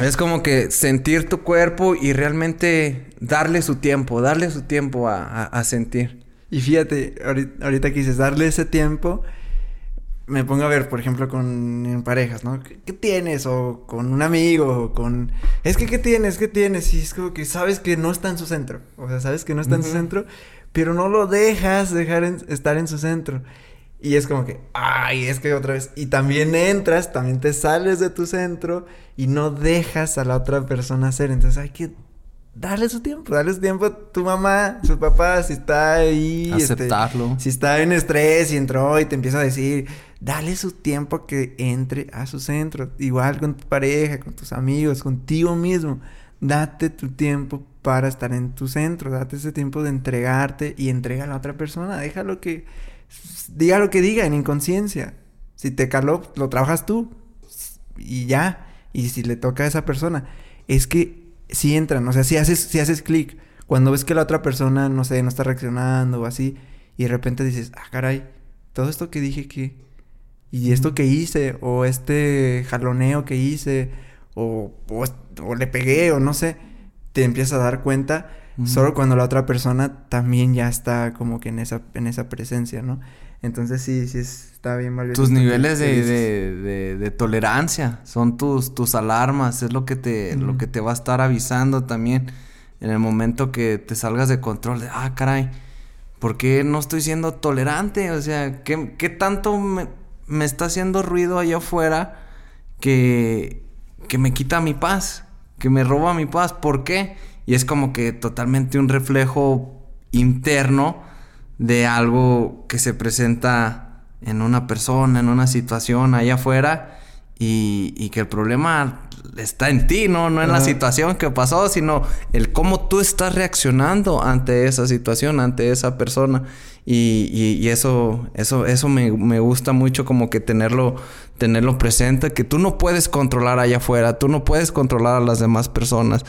es como que sentir tu cuerpo y realmente darle su tiempo, darle su tiempo a, a- a sentir. Y fíjate, ahorita, ahorita que dices darle ese tiempo, me pongo a ver, por ejemplo, con en parejas, ¿no? ¿Qué, qué tienes? O con un amigo, o con... Es que, ¿qué tienes? ¿Qué tienes? Y es como que sabes que no está en su centro. O sea, sabes que no está en su centro, pero no lo dejas dejar en- estar en su centro. Y es como que, ay, es que otra vez. Y también entras, también te sales de tu centro y no dejas a la otra persona hacer. Entonces hay que darle su tiempo, darle su tiempo a tu mamá, su papá, si está ahí. este, Aceptarlo. si está en estrés y entró y te empieza a decir, dale su tiempo a que entre a su centro. Igual con tu pareja, con tus amigos, contigo mismo. Date tu tiempo para estar en tu centro. Date ese tiempo de entregarte y entrega a la otra persona. Déjalo que diga lo que diga en inconsciencia. Si te caló, lo trabajas tú. Y ya. Y si le toca a esa persona. Es que si entran, o sea, si haces, si haces clic. Cuando ves que la otra persona, no sé, no está reaccionando o así. Y de repente dices, ah, caray, todo esto que dije que. Y esto que hice, o este jaloneo que hice, o, o, o le pegué, o no sé, te empiezas a dar cuenta solo cuando la otra persona también ya está como que en esa, en esa presencia, ¿no? Entonces sí, sí es- está bien valioso. Tus niveles de, de- de- de tolerancia son tus, tus alarmas, es lo que te, lo que te va a estar avisando también en el momento que te salgas de control de, ah, caray, ¿por qué no estoy siendo tolerante? O sea, ¿qué, qué tanto me, me está haciendo ruido allá afuera que, que me quita mi paz, que me roba mi paz? ¿Por qué? Y es como que totalmente un reflejo interno de algo que se presenta en una persona, en una situación allá afuera y, y que el problema está en ti, ¿no? No en la situación que pasó, sino el cómo tú estás reaccionando ante esa situación, ante esa persona. Y, y- y eso, eso, eso me, me gusta mucho como que tenerlo, tenerlo presente, que tú no puedes controlar allá afuera, tú no puedes controlar a las demás personas,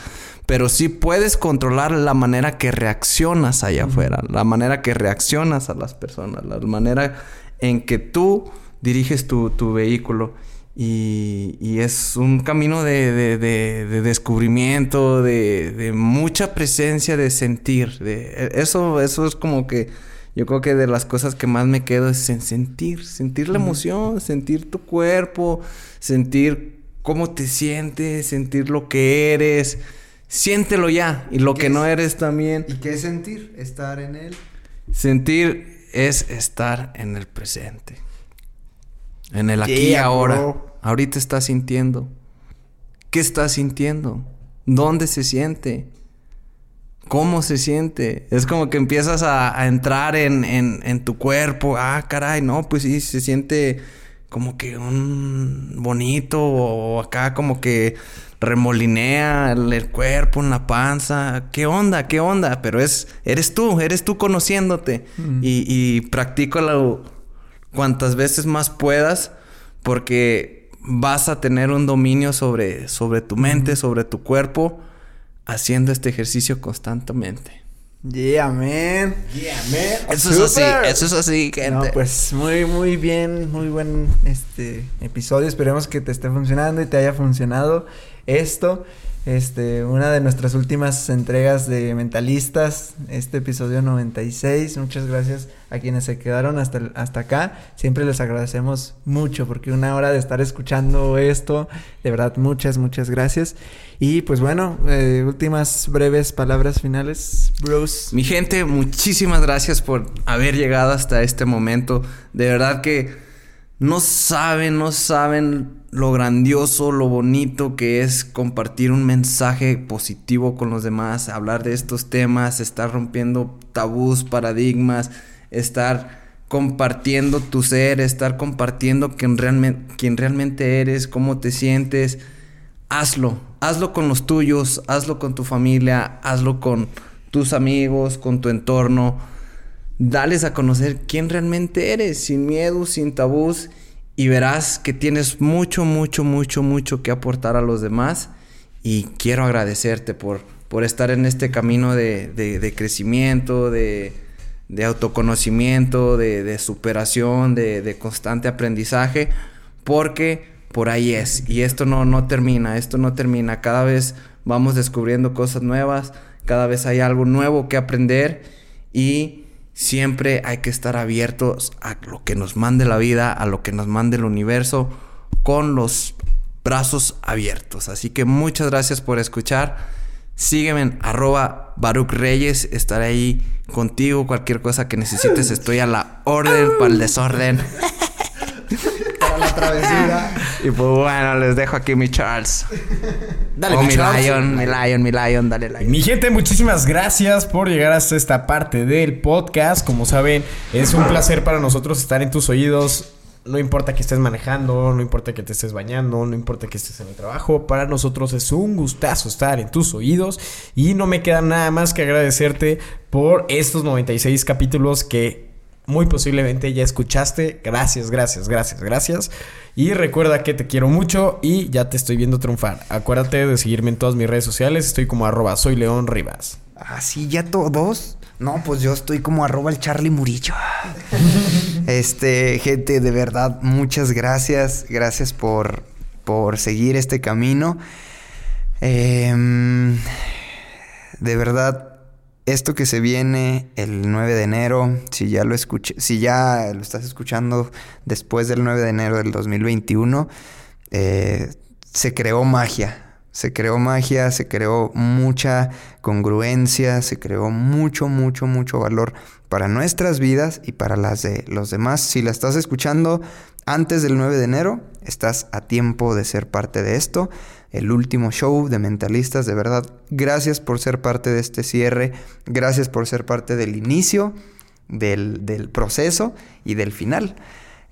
pero sí puedes controlar la manera que reaccionas allá afuera, la manera que reaccionas a las personas, la manera en que tú diriges tu, tu vehículo. Y, y es un camino de, de- de- de descubrimiento, de, de mucha presencia, de sentir. De, eso, eso es como que yo creo que de las cosas que más me quedo es en sentir, sentir la emoción, sentir tu cuerpo, sentir cómo te sientes, sentir lo que eres. Siéntelo ya. Y lo que no eres también. ¿Y qué es sentir? Estar en él. Sentir es estar en el presente. En el aquí y Yeah, ahora. bro. Ahorita estás sintiendo. ¿Qué estás sintiendo? ¿Dónde se siente? ¿Cómo se siente? Es como que empiezas a, a entrar en, en- en tu cuerpo. Ah, caray, no, pues sí, se siente como que un bonito o acá como que remolinea el, el cuerpo en la panza. ¿Qué onda? ¿Qué onda? Pero es, eres tú, eres tú conociéndote. Y, y practícalo cuantas veces más puedas porque vas a tener un dominio sobre, sobre tu mente, sobre tu cuerpo, haciendo este ejercicio constantemente. Yeah, man. Yeah, man. Eso es así, eso es así, gente. No, pues muy, muy bien, muy buen este episodio. Esperemos que te esté funcionando y te haya funcionado. esto. Este, una de nuestras últimas entregas de Mentalistas, este episodio 96. Muchas gracias a quienes se quedaron hasta, hasta acá. Siempre les agradecemos mucho porque una hora de estar escuchando esto, de verdad, muchas, muchas gracias. Y pues bueno, eh, últimas breves palabras finales, bros. Mi gente, muchísimas gracias por haber llegado hasta este momento. De verdad que no saben, no saben lo grandioso, lo bonito que es compartir un mensaje positivo con los demás, hablar de estos temas, estar rompiendo tabús, paradigmas, estar compartiendo tu ser, estar compartiendo quién realmente, realmente eres, cómo te sientes. Hazlo, hazlo con los tuyos, hazlo con tu familia, hazlo con tus amigos, con tu entorno. Dales a conocer quién realmente eres, sin miedo, sin tabús, y verás que tienes mucho, mucho, mucho, mucho que aportar a los demás. Y quiero agradecerte por, por estar en este camino de, de- crecimiento, de, de autoconocimiento, de, superación, de constante aprendizaje, porque por ahí es. Y esto no, no termina, esto no termina. Cada vez vamos descubriendo cosas nuevas, cada vez hay algo nuevo que aprender y siempre hay que estar abiertos a lo que nos mande la vida, a lo que nos mande el universo, con los brazos abiertos. Así que muchas gracias por escuchar. Sígueme en arroba Baruch Reyes. Estaré ahí contigo. Cualquier cosa que necesites, estoy a la orden para el desorden. La travesura. Y pues bueno, les dejo aquí mi Charles. Dale, oh, mi mi, Charles. Lion, mi Lion, mi Lion, dale Lion. Mi gente, muchísimas gracias por llegar hasta esta parte del podcast. Como saben, es un placer para nosotros estar en tus oídos. No importa que estés manejando, no importa que te estés bañando, no importa que estés en el trabajo. Para nosotros es un gustazo estar en tus oídos. Y no me queda nada más que agradecerte por estos 96 capítulos que muy posiblemente ya escuchaste. Gracias, gracias, gracias, gracias. Y recuerda que te quiero mucho y ya te estoy viendo triunfar. Acuérdate de seguirme en todas mis redes sociales. Estoy como arroba soy León Rivas. Así ya todos. No, pues yo estoy como arroba el Charlie Murillo. este, gente, de verdad, muchas gracias. Gracias por, por seguir este camino. Em, de verdad, esto que se viene el 9 de enero, si ya lo si ya lo estás escuchando después del 9 de enero del 2021, eh, se creó magia. Se creó magia, se creó mucha congruencia, se creó mucho, mucho, mucho valor para nuestras vidas y para las de los demás. Si la estás escuchando antes del 9 de enero, estás a tiempo de ser parte de esto. El último show de Mentalistas, de verdad, gracias por ser parte de este cierre, gracias por ser parte del inicio, del, del proceso y del final.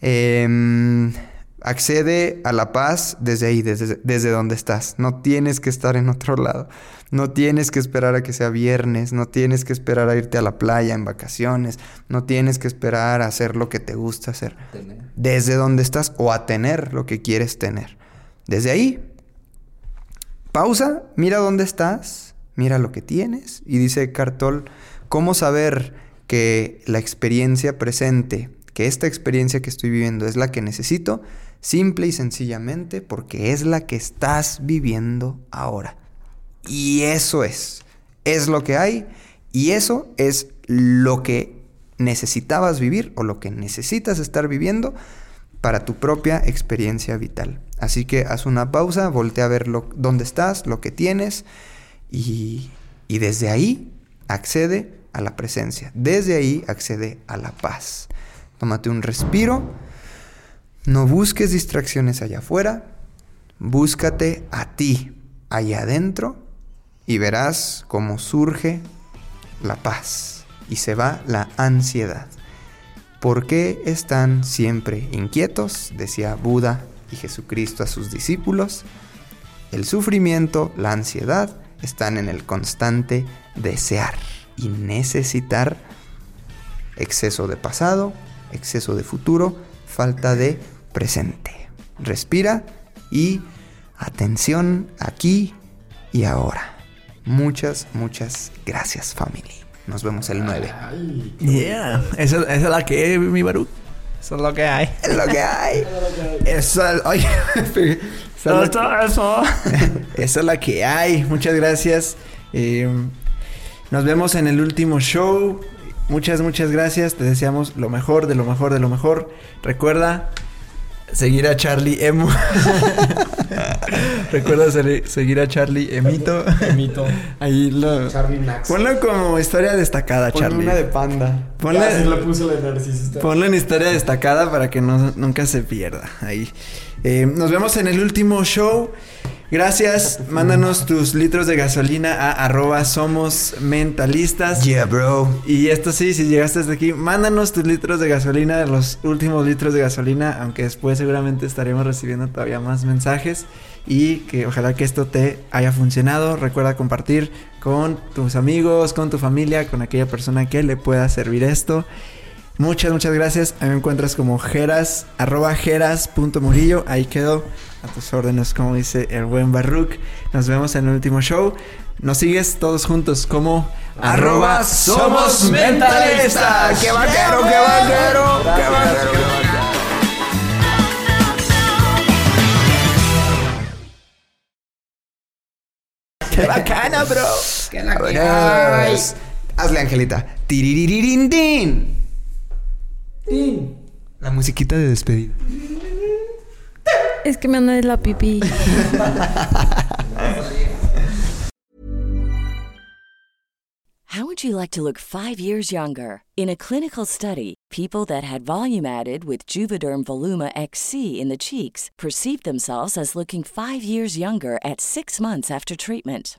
Em, accede a la paz desde ahí, desde, desde donde estás. No tienes que estar en otro lado. No tienes que esperar a que sea viernes. No tienes que esperar a irte a la playa en vacaciones. No tienes que esperar a hacer lo que te gusta hacer. Desde donde estás o a tener lo que quieres tener. Desde ahí, pausa, mira dónde estás, mira lo que tienes. Y dice Cartol, ¿cómo saber que la experiencia presente, que esta experiencia que estoy viviendo es la que necesito? Simple y sencillamente porque es la que estás viviendo ahora. Y eso es, es lo que hay y eso es lo que necesitabas vivir o lo que necesitas estar viviendo para tu propia experiencia vital. Así que haz una pausa, voltea a ver lo, dónde estás, lo que tienes y, y desde ahí accede a la presencia. Desde ahí accede a la paz. Tómate un respiro. No busques distracciones allá afuera. Búscate a ti allá adentro y verás cómo surge la paz y se va la ansiedad. ¿Por qué están siempre inquietos? Decía Buda y Jesucristo a sus discípulos. El sufrimiento, la ansiedad están en el constante desear y necesitar exceso de pasado, exceso de futuro, falta de presente. Respira y atención aquí y ahora. Muchas, muchas gracias, family. Nos vemos el 9. Yeah, esa, esa es la que mi Baruch. Eso es lo que hay. Es lo que hay. Eso, es lo- eso. Eso es la que hay. Muchas gracias. Eh, nos vemos en el último show. Muchas, muchas gracias. Te deseamos lo mejor, de lo mejor, de lo mejor. Recuerda seguir a Charlie Emo. Recuerda se- seguir a Charlie Emito. Emito. Ahí lo. Charlie Nax. Ponlo como historia destacada, Ponle Charlie. una de panda. Ponle- Ya, sí puse la narcisista. Ponlo en historia destacada para que no, nunca se pierda. Ahí. Eh, nos vemos en el último show. Gracias. Mándanos tus litros de gasolina a arroba somos mentalistas. Yeah, bro. Y esto sí, si llegaste hasta aquí, mándanos tus litros de gasolina, los últimos litros de gasolina, aunque después seguramente estaremos recibiendo todavía más mensajes. Y que ojalá que esto te haya funcionado. Recuerda compartir con tus amigos, con tu familia, con aquella persona que le pueda servir esto. Muchas, muchas gracias. A mí me encuentras como jeras, arroba jeras.murillo. Ahí quedo a tus órdenes, como dice el buen Barruk. Nos vemos en el último show. Nos sigues todos juntos como Arroba somos mentalistas. ¡Qué vaquero, qué vaquero! ¡Qué vaquero, qué vaquero! ¡Qué bacana, bro! Vámonos. Hazle, Angelita. Tiririririndin. La musiquita de despedida. Es que me anda de la pipí. How would you like to look five years younger? In a clinical study, people that had volume added with Juvederm Voluma XC in the cheeks perceived themselves as looking five years younger at six months after treatment.